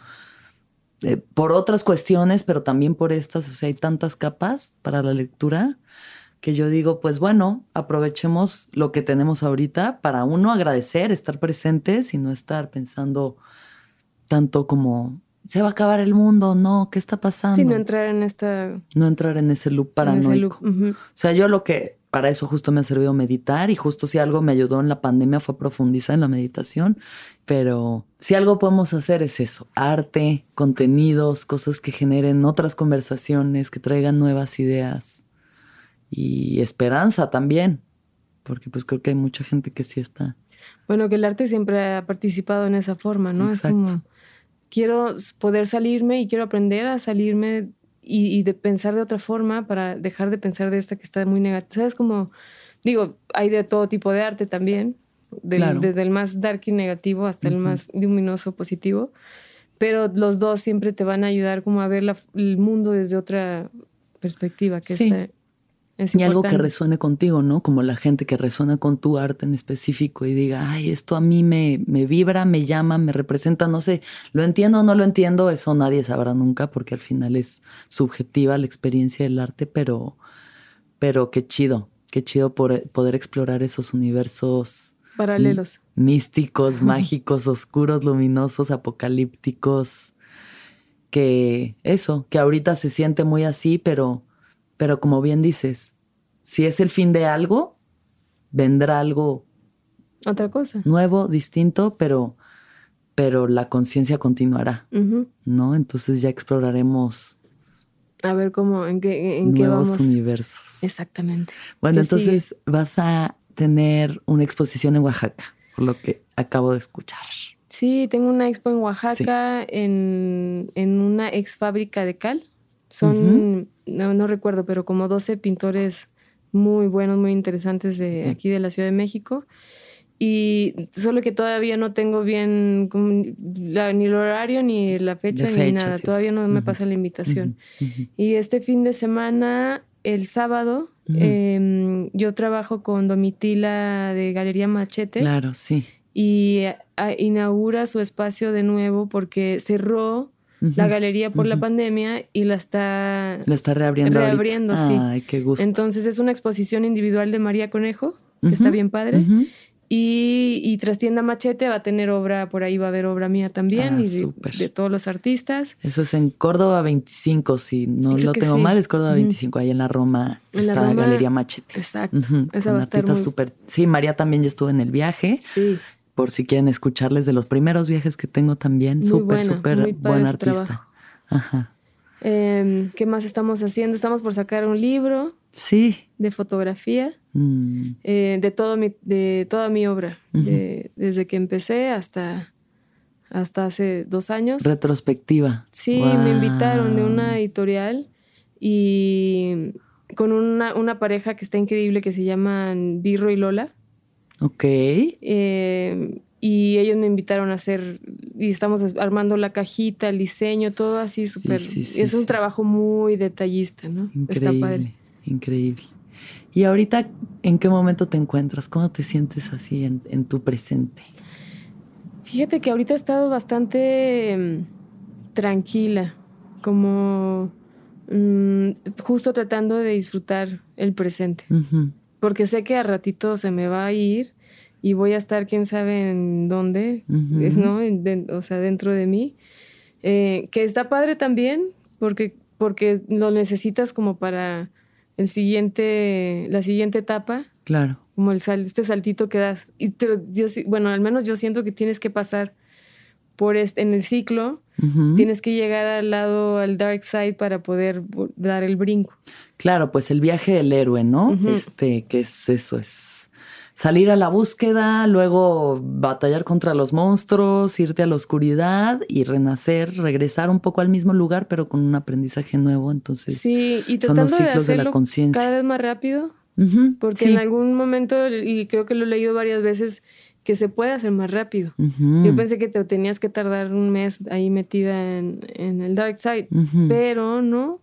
Speaker 1: eh, por otras cuestiones, pero también por estas. O sea, hay tantas capas para la lectura que yo digo, pues bueno, aprovechemos lo que tenemos ahorita para uno agradecer, estar presentes y no estar pensando tanto como se va a acabar el mundo, no, ¿qué está pasando?
Speaker 2: Sí, no entrar en esta...
Speaker 1: No entrar en ese loop paranoico. O sea, yo lo que, para eso justo me ha servido meditar y justo si algo me ayudó en la pandemia fue profundizar en la meditación, pero si algo podemos hacer es eso, arte, contenidos, cosas que generen otras conversaciones, que traigan nuevas ideas y esperanza también, porque pues creo que hay mucha gente que sí está.
Speaker 2: Bueno, que el arte siempre ha participado en esa forma, ¿no? Exacto quiero poder salirme y quiero aprender a salirme y, de pensar de otra forma para dejar de pensar de esta que está muy negativa. ¿Sabes? Como, digo, hay de todo tipo de arte también, desde el más dark y negativo hasta el más luminoso positivo, pero los dos siempre te van a ayudar como a ver el mundo desde otra perspectiva, que sí
Speaker 1: y algo que resuene contigo, ¿no? Como la gente que resuena con tu arte en específico y diga, ay, esto a mí me, me vibra, me llama, me representa, no sé, lo entiendo o no lo entiendo, eso nadie sabrá nunca porque al final es subjetiva la experiencia del arte, pero, pero qué chido, qué chido poder explorar esos universos
Speaker 2: paralelos,
Speaker 1: místicos, *laughs* mágicos, oscuros, luminosos, apocalípticos, que eso, que ahorita se siente muy así, pero pero como bien dices, si es el fin de algo, vendrá algo
Speaker 2: otra cosa
Speaker 1: nuevo, distinto, pero pero la conciencia continuará, ¿no? Entonces ya exploraremos
Speaker 2: a ver cómo en qué en
Speaker 1: nuevos universos.
Speaker 2: Exactamente.
Speaker 1: Bueno, entonces vas a tener una exposición en Oaxaca, por lo que acabo de escuchar.
Speaker 2: Sí, tengo una expo en Oaxaca en, en una ex fábrica de cal. Son no, no recuerdo, pero como 12 pintores muy buenos, muy interesantes de aquí de la Ciudad de México. Y solo que todavía no tengo bien ni el horario, ni la fecha, ni nada. Todavía no me pasa la invitación. Y este fin de semana, el sábado, em, yo trabajo con Domitila de Galería Machete.
Speaker 1: Claro, sí.
Speaker 2: Y inaugura su espacio de nuevo porque cerró la galería por la pandemia y la está,
Speaker 1: la está reabriendo.
Speaker 2: Reabriendo, sí.
Speaker 1: Ay, qué gusto.
Speaker 2: Entonces es una exposición individual de María Conejo, que está bien padre. Y, y Trastienda Machete va a tener obra, por ahí va a haber obra mía también, ah, y de, todos los artistas.
Speaker 1: Eso es en Córdoba 25, si no lo tengo mal, es Córdoba 25, ahí en la Roma está la Galería Machete.
Speaker 2: Exacto. Esa va a estar
Speaker 1: súper. Sí, María también ya estuvo en el viaje.
Speaker 2: Sí
Speaker 1: por si quieren escucharles de los primeros viajes que tengo también. Súper, súper buen artista. Ajá.
Speaker 2: Em, ¿Qué más estamos haciendo? Estamos por sacar un libro.
Speaker 1: Sí.
Speaker 2: De fotografía. Mm. Eh, de, todo mi, de toda mi obra. desde que empecé hasta, hasta hace dos años.
Speaker 1: Retrospectiva.
Speaker 2: Sí, me invitaron de una editorial y con una, una pareja que está increíble que se llaman Birro y Lola.
Speaker 1: Ok.
Speaker 2: Eh, y ellos me invitaron a hacer, y estamos armando la cajita, el diseño, todo así súper. es un trabajo muy detallista, ¿no?
Speaker 1: Increíble, Está padre. Increíble. Y ahorita, ¿en qué momento te encuentras? ¿Cómo te sientes así en, en tu presente?
Speaker 2: Fíjate que ahorita he estado bastante em, tranquila, como mm, justo tratando de disfrutar el presente. Porque sé que a ratito se me va a ir y voy a estar quién sabe en dónde, ¿no? o sea, dentro de mí. Eh, que está padre también, porque, porque lo necesitas como para el siguiente, la siguiente etapa.
Speaker 1: Claro.
Speaker 2: Como el sal, este saltito que das. Y yo, bueno, al menos yo siento que tienes que pasar por este, en el ciclo, tienes que llegar al lado, al dark side para poder dar el brinco.
Speaker 1: Claro, pues el viaje del héroe, ¿no? Este, que es eso, es salir a la búsqueda, luego batallar contra los monstruos, irte a la oscuridad y renacer, regresar un poco al mismo lugar, pero con un aprendizaje nuevo. Entonces,
Speaker 2: sí, y son los ciclos de, la conciencia. Cada vez más rápido. porque en algún momento, y creo que lo he leído varias veces, que se puede hacer más rápido. Yo pensé que te tenías que tardar un mes ahí metida en, el dark side, pero no,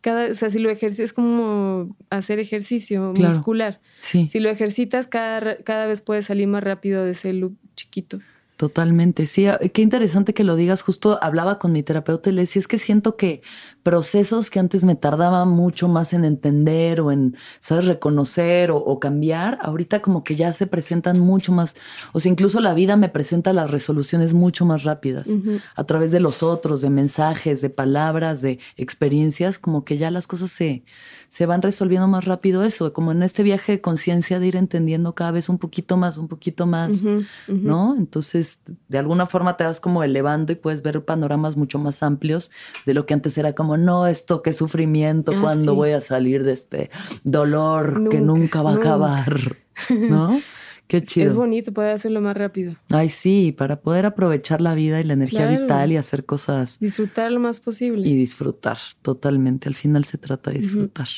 Speaker 2: cada, o sea, si lo ejercitas, es como hacer ejercicio muscular. Si lo ejercitas, cada, cada vez puedes salir más rápido de ese loop chiquito.
Speaker 1: Totalmente, sí. Ah, qué interesante que lo digas. Justo hablaba con mi terapeuta y le decía, es que siento que procesos que antes me tardaba mucho más en entender o en, ¿sabes?, reconocer o, cambiar, ahorita como que ya se presentan mucho más, o sea, incluso la vida me presenta las resoluciones mucho más rápidas a través de los otros, de mensajes, de palabras, de experiencias, como que ya las cosas se, se van resolviendo más rápido eso, como en este viaje de conciencia de ir entendiendo cada vez un poquito más, un poquito más, ¿no? Entonces, de alguna forma te vas como elevando y puedes ver panoramas mucho más amplios de lo que antes era como, no, esto qué sufrimiento, ah, cuando voy a salir de este dolor que nunca va a acabar, *laughs* ¿no? Qué chido.
Speaker 2: Es bonito poder hacerlo más rápido.
Speaker 1: Ay, sí, para poder aprovechar la vida y la energía vital y hacer cosas.
Speaker 2: Disfrutar lo más posible.
Speaker 1: Y disfrutar, totalmente. Al final se trata de disfrutar.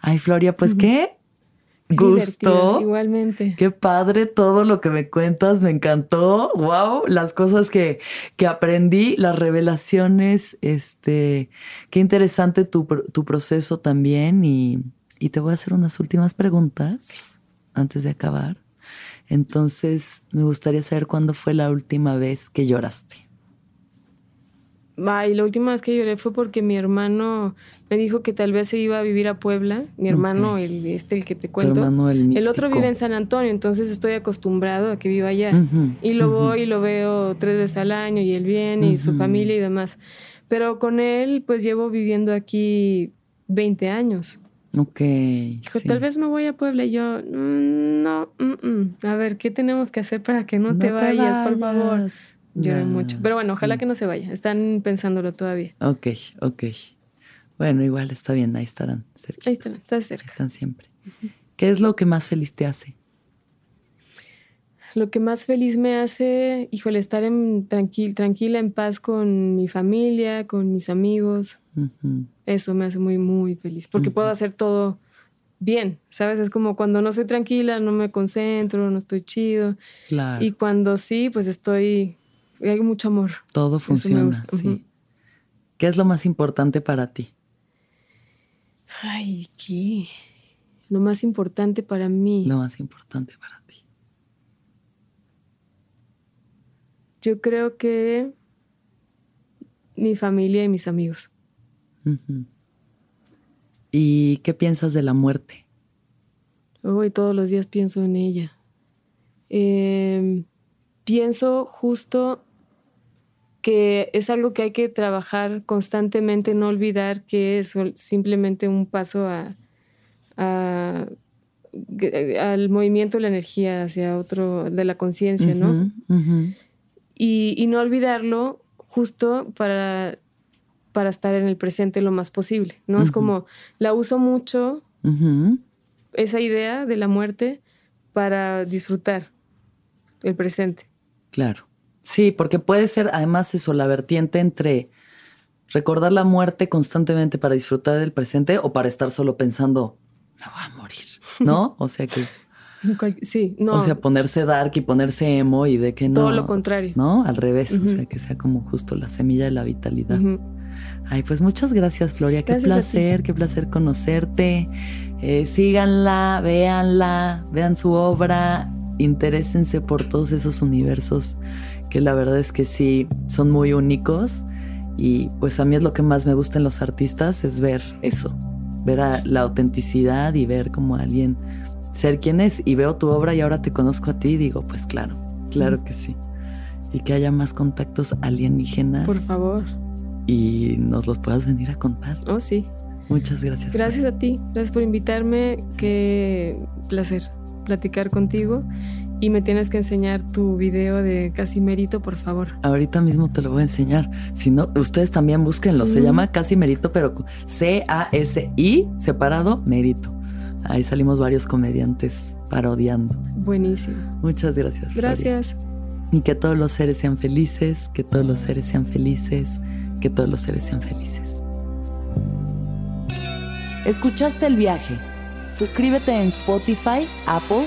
Speaker 1: Ay, Floria, pues qué gusto.
Speaker 2: Igualmente.
Speaker 1: Qué padre todo lo que me cuentas, me encantó. Wow, las cosas que, que aprendí, las revelaciones, este, qué interesante tu, tu proceso también. Y, y te voy a hacer unas últimas preguntas antes de acabar. Entonces, me gustaría saber cuándo fue la última vez que lloraste.
Speaker 2: Y la última vez que lloré fue porque mi hermano me dijo que tal vez se iba a vivir a Puebla. Mi hermano, el, este, el que te cuento. el, otro vive en San Antonio, entonces estoy acostumbrado a que viva allá. y lo voy y lo veo tres veces al año y él viene y su familia y demás. Pero con él, pues llevo viviendo aquí 20 años.
Speaker 1: Ok.
Speaker 2: Dijo, tal vez me voy a Puebla. Y yo, mm, no, mm, mm. a ver, ¿qué tenemos que hacer para que no, te, vayas, por favor? Lloré mucho. Pero bueno, ojalá que no se vaya. Están pensándolo todavía.
Speaker 1: Ok, ok. Bueno, igual está bien, ahí estarán.
Speaker 2: Ahí están, están cerca.
Speaker 1: Están siempre. ¿Qué es lo que más feliz te hace?
Speaker 2: Lo que más feliz me hace, híjole, estar en tranquila, en paz con mi familia, con mis amigos. Eso me hace muy, muy feliz, porque puedo hacer todo bien, ¿sabes? Es como cuando no soy tranquila, no me concentro, no estoy chido. Claro. Y cuando sí, pues estoy, hay mucho amor.
Speaker 1: Todo funciona, sí. ¿Qué es lo más importante para ti?
Speaker 2: Ay, ¿qué? Lo más importante para mí.
Speaker 1: Lo más importante para ti.
Speaker 2: Yo creo que mi familia y mis amigos.
Speaker 1: ¿Y qué piensas de la muerte?
Speaker 2: Hoy todos los días pienso en ella. Em, pienso justo que es algo que hay que trabajar constantemente, no olvidar que es simplemente un paso a, al movimiento de la energía hacia otro, de la conciencia, ¿no? y, no olvidarlo justo para, para estar en el presente lo más posible, ¿no? Es como, la uso mucho, esa idea de la muerte, para disfrutar el presente.
Speaker 1: Claro. Sí, porque puede ser además eso, la vertiente entre recordar la muerte constantemente para disfrutar del presente o para estar solo pensando, me voy a morir, ¿no? *laughs* O sea que
Speaker 2: Sí, no.
Speaker 1: O sea, ponerse dark y ponerse emo y de que no.
Speaker 2: Todo lo contrario.
Speaker 1: ¿No? Al revés. O sea, que sea como justo la semilla de la vitalidad. Ay, pues muchas gracias, Floria. qué placer, qué placer conocerte. Eh, síganla, véanla, vean su obra, interésense por todos esos universos que la verdad es que sí son muy únicos Y pues a mí es lo que más me gusta en los artistas, es ver eso, ver la autenticidad y ver como alguien ser quien es. Y veo tu obra y ahora te conozco a ti y digo, pues claro, claro que sí. Y que haya más contactos alienígenas.
Speaker 2: Por favor.
Speaker 1: Y nos los puedas venir a contar.
Speaker 2: Oh, sí.
Speaker 1: Muchas gracias.
Speaker 2: Gracias a ti. Gracias por invitarme. Qué placer platicar contigo y me tienes que enseñar tu video de Casimerito, por favor.
Speaker 1: Ahorita mismo te lo voy a enseñar. Si no, ustedes también búsquenlo. Se llama Casimerito, pero C-A-S-I separado Merito. Ahí salimos varios comediantes parodiando.
Speaker 2: Buenísimo.
Speaker 1: Muchas gracias.
Speaker 2: Gracias.
Speaker 1: Y que todos los seres sean felices, que todos los seres sean felices, que todos los seres sean felices. ¿Escuchaste el viaje? Suscríbete en Spotify, Apple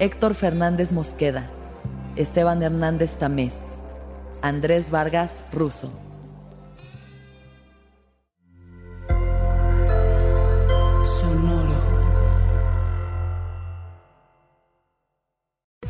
Speaker 1: Héctor Fernández Mosqueda, Esteban Hernández Tamés, Andrés Vargas Russo.